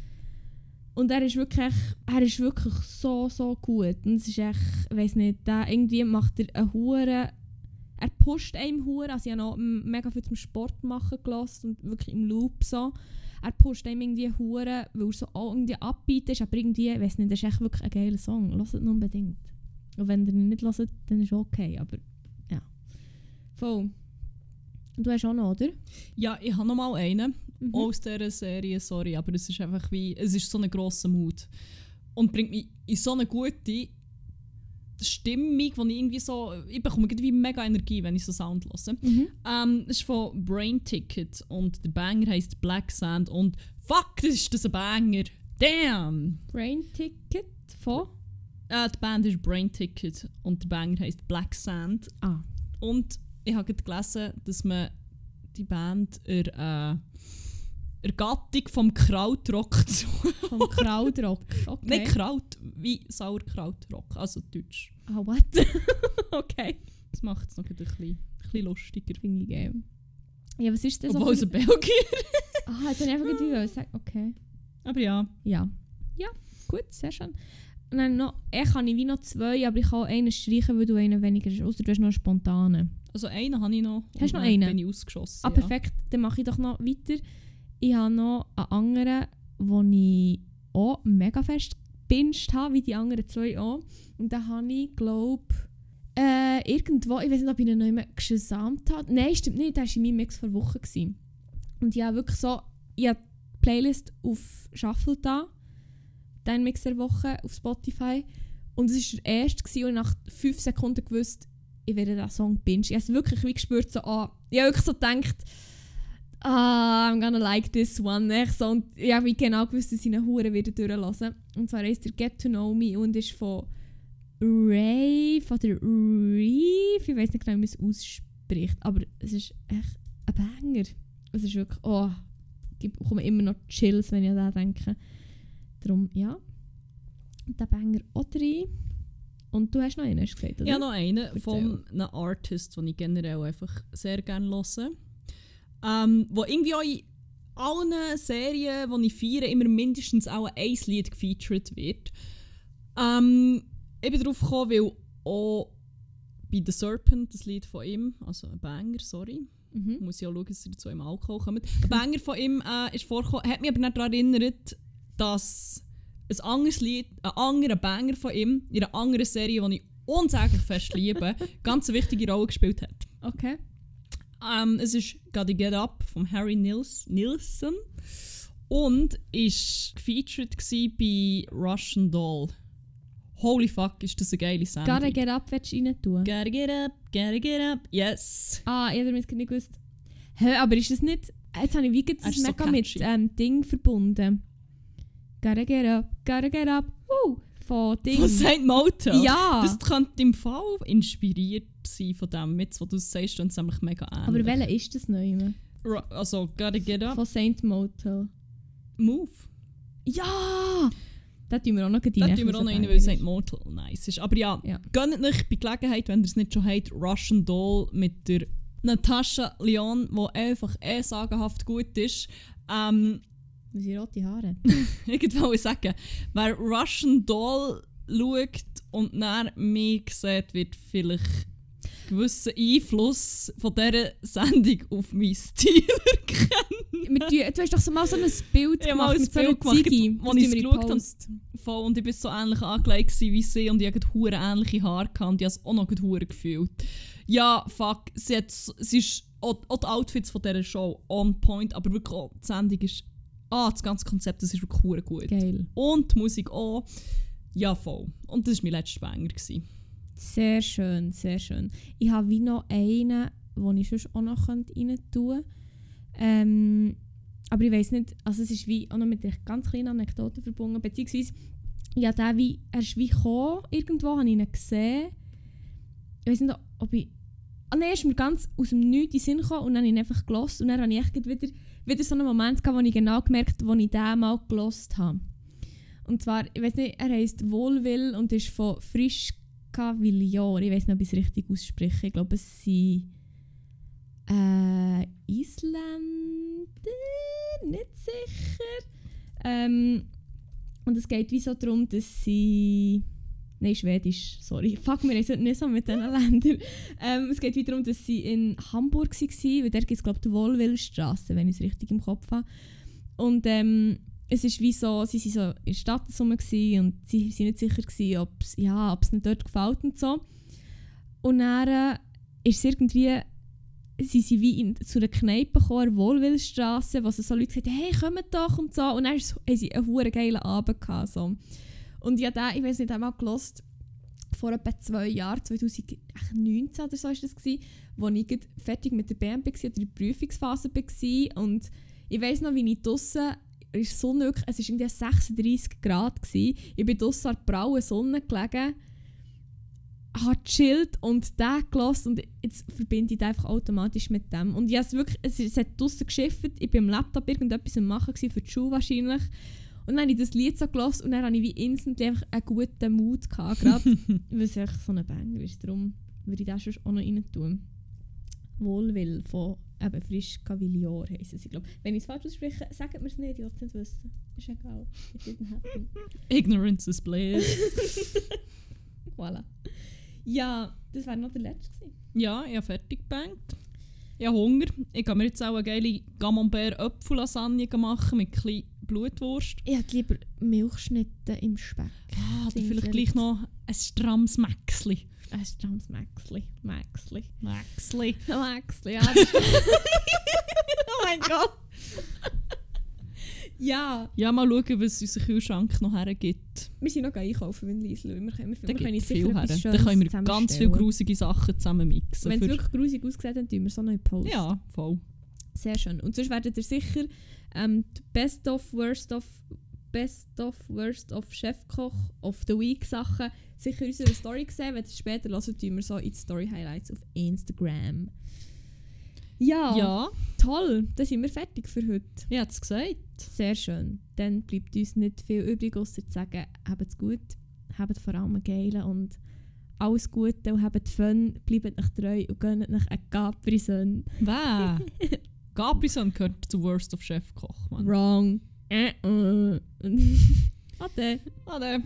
Und er ist wirklich, er ist wirklich so, so gut. Und es ist echt, ich weiss nicht, der, irgendwie macht er eine hure er pusht einem hure, also ich habe noch mega viel zum Sport machen gelassen und wirklich im Loop so. Er pusht einem irgendwie hure, weil er so auch irgendwie upbeat ist, aber irgendwie, ich weiß nicht, das ist echt wirklich ein geiler Song. Hört ihn unbedingt. Und wenn ihr ihn nicht hört, dann ist es okay, aber ja. Voll. Du hast auch noch, oder? Ja, ich habe noch mal einen Mhm. aus dieser Serie, sorry, aber es ist einfach wie, es ist so ein grosser Mut. Und bringt mich in so eine gute Stimmung, wo ich irgendwie so, ich bekomme irgendwie mega Energie, wenn ich so Sound höre. Mhm. Ähm, das ist von Brain Ticket und der Banger heißt Black Sand und fuck, das ist das ein Banger. Damn! Brain Ticket von? Äh, die Band ist Brain Ticket und der Banger heißt Black Sand. Ah. Und ich habe gerade gelesen, dass man die Band er, äh, Ergattung vom Krautrock zu. Vom Krautrock. Okay. Nicht Kraut, wie Sauerkrautrock, also Deutsch. Ah, what? okay. Das macht es noch ein bisschen, ein bisschen lustiger. Finde ich geil. Ja, was ist das? Obwohl es ein Belgier Ah, jetzt habe ich einfach gedacht, sagen. Okay. Aber ja. Ja. Ja, gut, sehr schön. Dann noch, ich habe wie noch zwei, aber ich kann auch einen streichen, weil du einen weniger hast. Außer du hast noch einen spontanen. Also einen habe ich noch. Hast du noch einen? bin ich ausgeschossen. Ah, ja. perfekt. Dann mache ich doch noch weiter. Ich habe noch einen anderen, den ich auch mega fest gebinged habe, wie die anderen zwei auch. Und da habe ich, glaube äh, irgendwo, ich weiß nicht, ob ich ihn noch immer gesamt habe. Nein, stimmt nicht, der war in meinem Mix vor Wochen. Gewesen. Und ich habe wirklich so, ich habe die Playlist auf Shuffle da, den Mix der Woche auf Spotify. Und es war der erste gewesen, und nach fünf Sekunden gewusst, ich werde diesen Song bingen. Ich habe es wirklich wie gespürt, so, ah, ich habe wirklich so gedacht, ah, I'm gonna like this one. Echt so. Und ich habe wie genau gewusst, dass ich ihn Huren wieder durchlassen. Und zwar heisst er Get to Know Me und ist von Rave oder Reef. Ich weiß nicht genau, wie man es ausspricht, aber es ist echt ein Banger. Es ist wirklich, oh, ich bekomme immer noch Chills, wenn ich an das denke. Darum, ja. Und der Banger auch rein. Und du hast noch einen, hast du gesagt, oder? Habe noch einen Erzähl. von einem Artist, den ich generell einfach sehr gerne höre. Ähm, wo irgendwie auch in allen Serien, die ich feiere, immer mindestens auch ein Lied gefeatured wird. Ähm, ich bin darauf gekommen, weil auch bei The Serpent, das Lied von ihm, also ein Banger, sorry, Mhm. muss ich auch schauen, dass sie dazu im Alkohol kommen. Ein Banger von ihm äh, ist vorgekommen, hat mich aber nicht daran erinnert, dass ein anderes Lied, ein anderer Banger von ihm, in einer anderen Serie, die ich unsäglich fest liebe, ganz eine wichtige Rolle gespielt hat. Okay. Ähm, es ist Gotta Get Up von Harry Nils Nilsson und ist gefeatured bei Russian Doll. Holy fuck, ist das eine geile Sendung. Gotta Get Up willst du rein tun? Gotta get up, gotta get up, yes. Ah, ich habe damit nicht gewusst. Hä, aber ist es nicht... Jetzt habe ich wie das ist so mega mit catchy. ähm, Ding verbunden. Gotta get up, gotta get up, woo! Von Ding. Von St. Motel? Ja, Das könnte im Fall inspiriert sein von dem, jetzt, wo du es sagst, und es nämlich mega ähnlich. aber welcher ist das neu? Also, gotta get up, Von Saint Motel. move. Ja! Da tun wir auch noch die Da tun wir auch noch rein, weil ist. St. Motel nice ist. Aber ja, Ja. gönnt euch bei Gelegenheit, wenn ihr es nicht schon habt, Russian Doll mit der Natascha Leon, die einfach eh sagenhaft gut ist. Ähm, Weil sie rote Haare. ich wollte sagen, wer Russian Doll schaut und dann mich sieht, wird vielleicht gewissen Einfluss von dieser Sendung auf meinen Stil erkennen. Du hast doch so mal so ein Bild Ich habe gemacht ein mit so einer Bild Ziege. Das ich in geschaut habe. Und ich war so ähnlich angelegt wie sie und ich hatte hure ähnliche Haare gehabt und ich habe es auch noch gut hure gefühlt. Ja, fuck, sie, hat, sie ist auch, auch die Outfits von dieser Show on point, aber wirklich auch die Sendung ist, ah, das ganze Konzept, das ist wirklich hure gut. Geil. Und die Musik auch. Ja, voll. Und das war mein letzter Banger. Gewesen. Sehr schön, sehr schön. Ich habe wie noch einen, den ich sonst auch noch rein tun könnte. Ähm, aber ich weiß nicht, also es ist wie auch noch mit einer ganz kleinen Anekdote verbunden, beziehungsweise ja, der wie, er ist wie gekommen, irgendwo habe ich ihn gesehen. Ich weiß nicht, ob ich... Ah nein, er ist mir ganz aus dem Nichts in den Sinn gekommen und dann habe ich ihn einfach gelost und dann habe ich echt wieder, wieder so einen Moment gehabt, wo ich genau gemerkt habe, wo ich den mal gelost habe. Und zwar, ich weiß nicht, er heisst Wohlwill und ist von Frischka Villior. Ich weiß nicht, ob ich es richtig ausspreche. Ich glaube, es sind äh, Isländer, nicht sicher. Ähm, und es geht wie so darum, dass sie. Nein, Schwedisch, sorry. Fuck, wir sind nicht so mit diesen Ländern. Ähm, es geht wie darum, dass sie in Hamburg waren, weil dort gibt es, glaube ich, die Wohlwillstraße, wenn ich es richtig im Kopf habe. Und ähm, es ist wie so, sie waren so in der Stadt zusammen gewesen und sie waren nicht sicher, gewesen, ob es ja, ob's nicht dort gefällt und so. Und dann äh, ist es irgendwie, sie sind wie in, zu einer Kneipe gekommen, der Wohlwillstraße, wo so Leute gesagt haben, hey, kommt doch und so. Und dann ist- haben sie einen geilen Abend gehabt, so. Und habe den, ich weiß nicht, einmal gelost vor etwa zwei Jahren, 2019 oder so war das, wo ich fertig mit der BMP war, oder in der Prüfungsphase war. Und ich weiß noch, wie ich draussen ist Sonne wirklich, es war irgendwie 36 Grad. Gewesen. Ich bin draussen an der prauen Sonne gelegen, habe gechillt und den gelassen und jetzt verbinde ich den einfach automatisch mit dem. Und ich wirklich, es, es hat draussen geschifft, ich war am Laptop irgendetwas am machen gewesen, für die Schule wahrscheinlich. Und dann habe ich das Lied so gelassen und dann hatte ich wie instantly einfach einen guten Mut gehabt, gerade weil es einfach so ein Banger ist. Darum würde ich das sonst auch noch rein tun. Wohlwill von eben Frisch Cavillor heissen sie, glaube Wenn ich es falsch ausspreche, sagt mir es nicht, ich will es nicht wissen. Ist egal. It didn't happen. Ignorance is bliss. Voilà. Ja, das wäre noch der letzte gewesen. ja, ich habe fertig gebankt. Ich habe Hunger. Ich kann mir jetzt auch eine geile Camembert Apfel-Lasagne machen mit ein Blutwurst. Ich hätte lieber Milchschnitte im Speck. Ah, dann vielleicht gleich noch ein strammes Mäxli. Ein strammes Maxli. Maxli. Mäxli. Maxli, ja. das- oh mein Gott. ja, Ja, mal schauen, was unser Kühlschrank noch hergibt. wir sind noch einkaufen, wenn Liesl. Wir können, wir, Da wir können sicher viel her. Da können wir ganz viele grusige Sachen zusammen mixen. Wenn es wirklich grusig aussieht, dann tun wir so noch in Post. Ja, voll. Sehr schön. Und sonst werdet ihr sicher ähm, die Best of, Worst of, Best of, Worst of Chefkoch of the Week Sachen sicher in unserer Story sehen. Wenn ihr später hören, tun wir so in die Story Highlights auf Instagram. Ja, Ja, toll. Dann sind wir fertig für heute. ich habe es gesagt. Sehr schön. Dann bleibt uns nicht viel übrig, außer zu sagen, habt es gut, habt vor allem einen geilen und alles Gute und habt Fun, bleibt euch treu und gönnt euch einen Capri-Sonne. Wer? Gabrison gehört zu Worst of Chefkoch, Mann. Wrong. Äh, äh. Ade. Ade.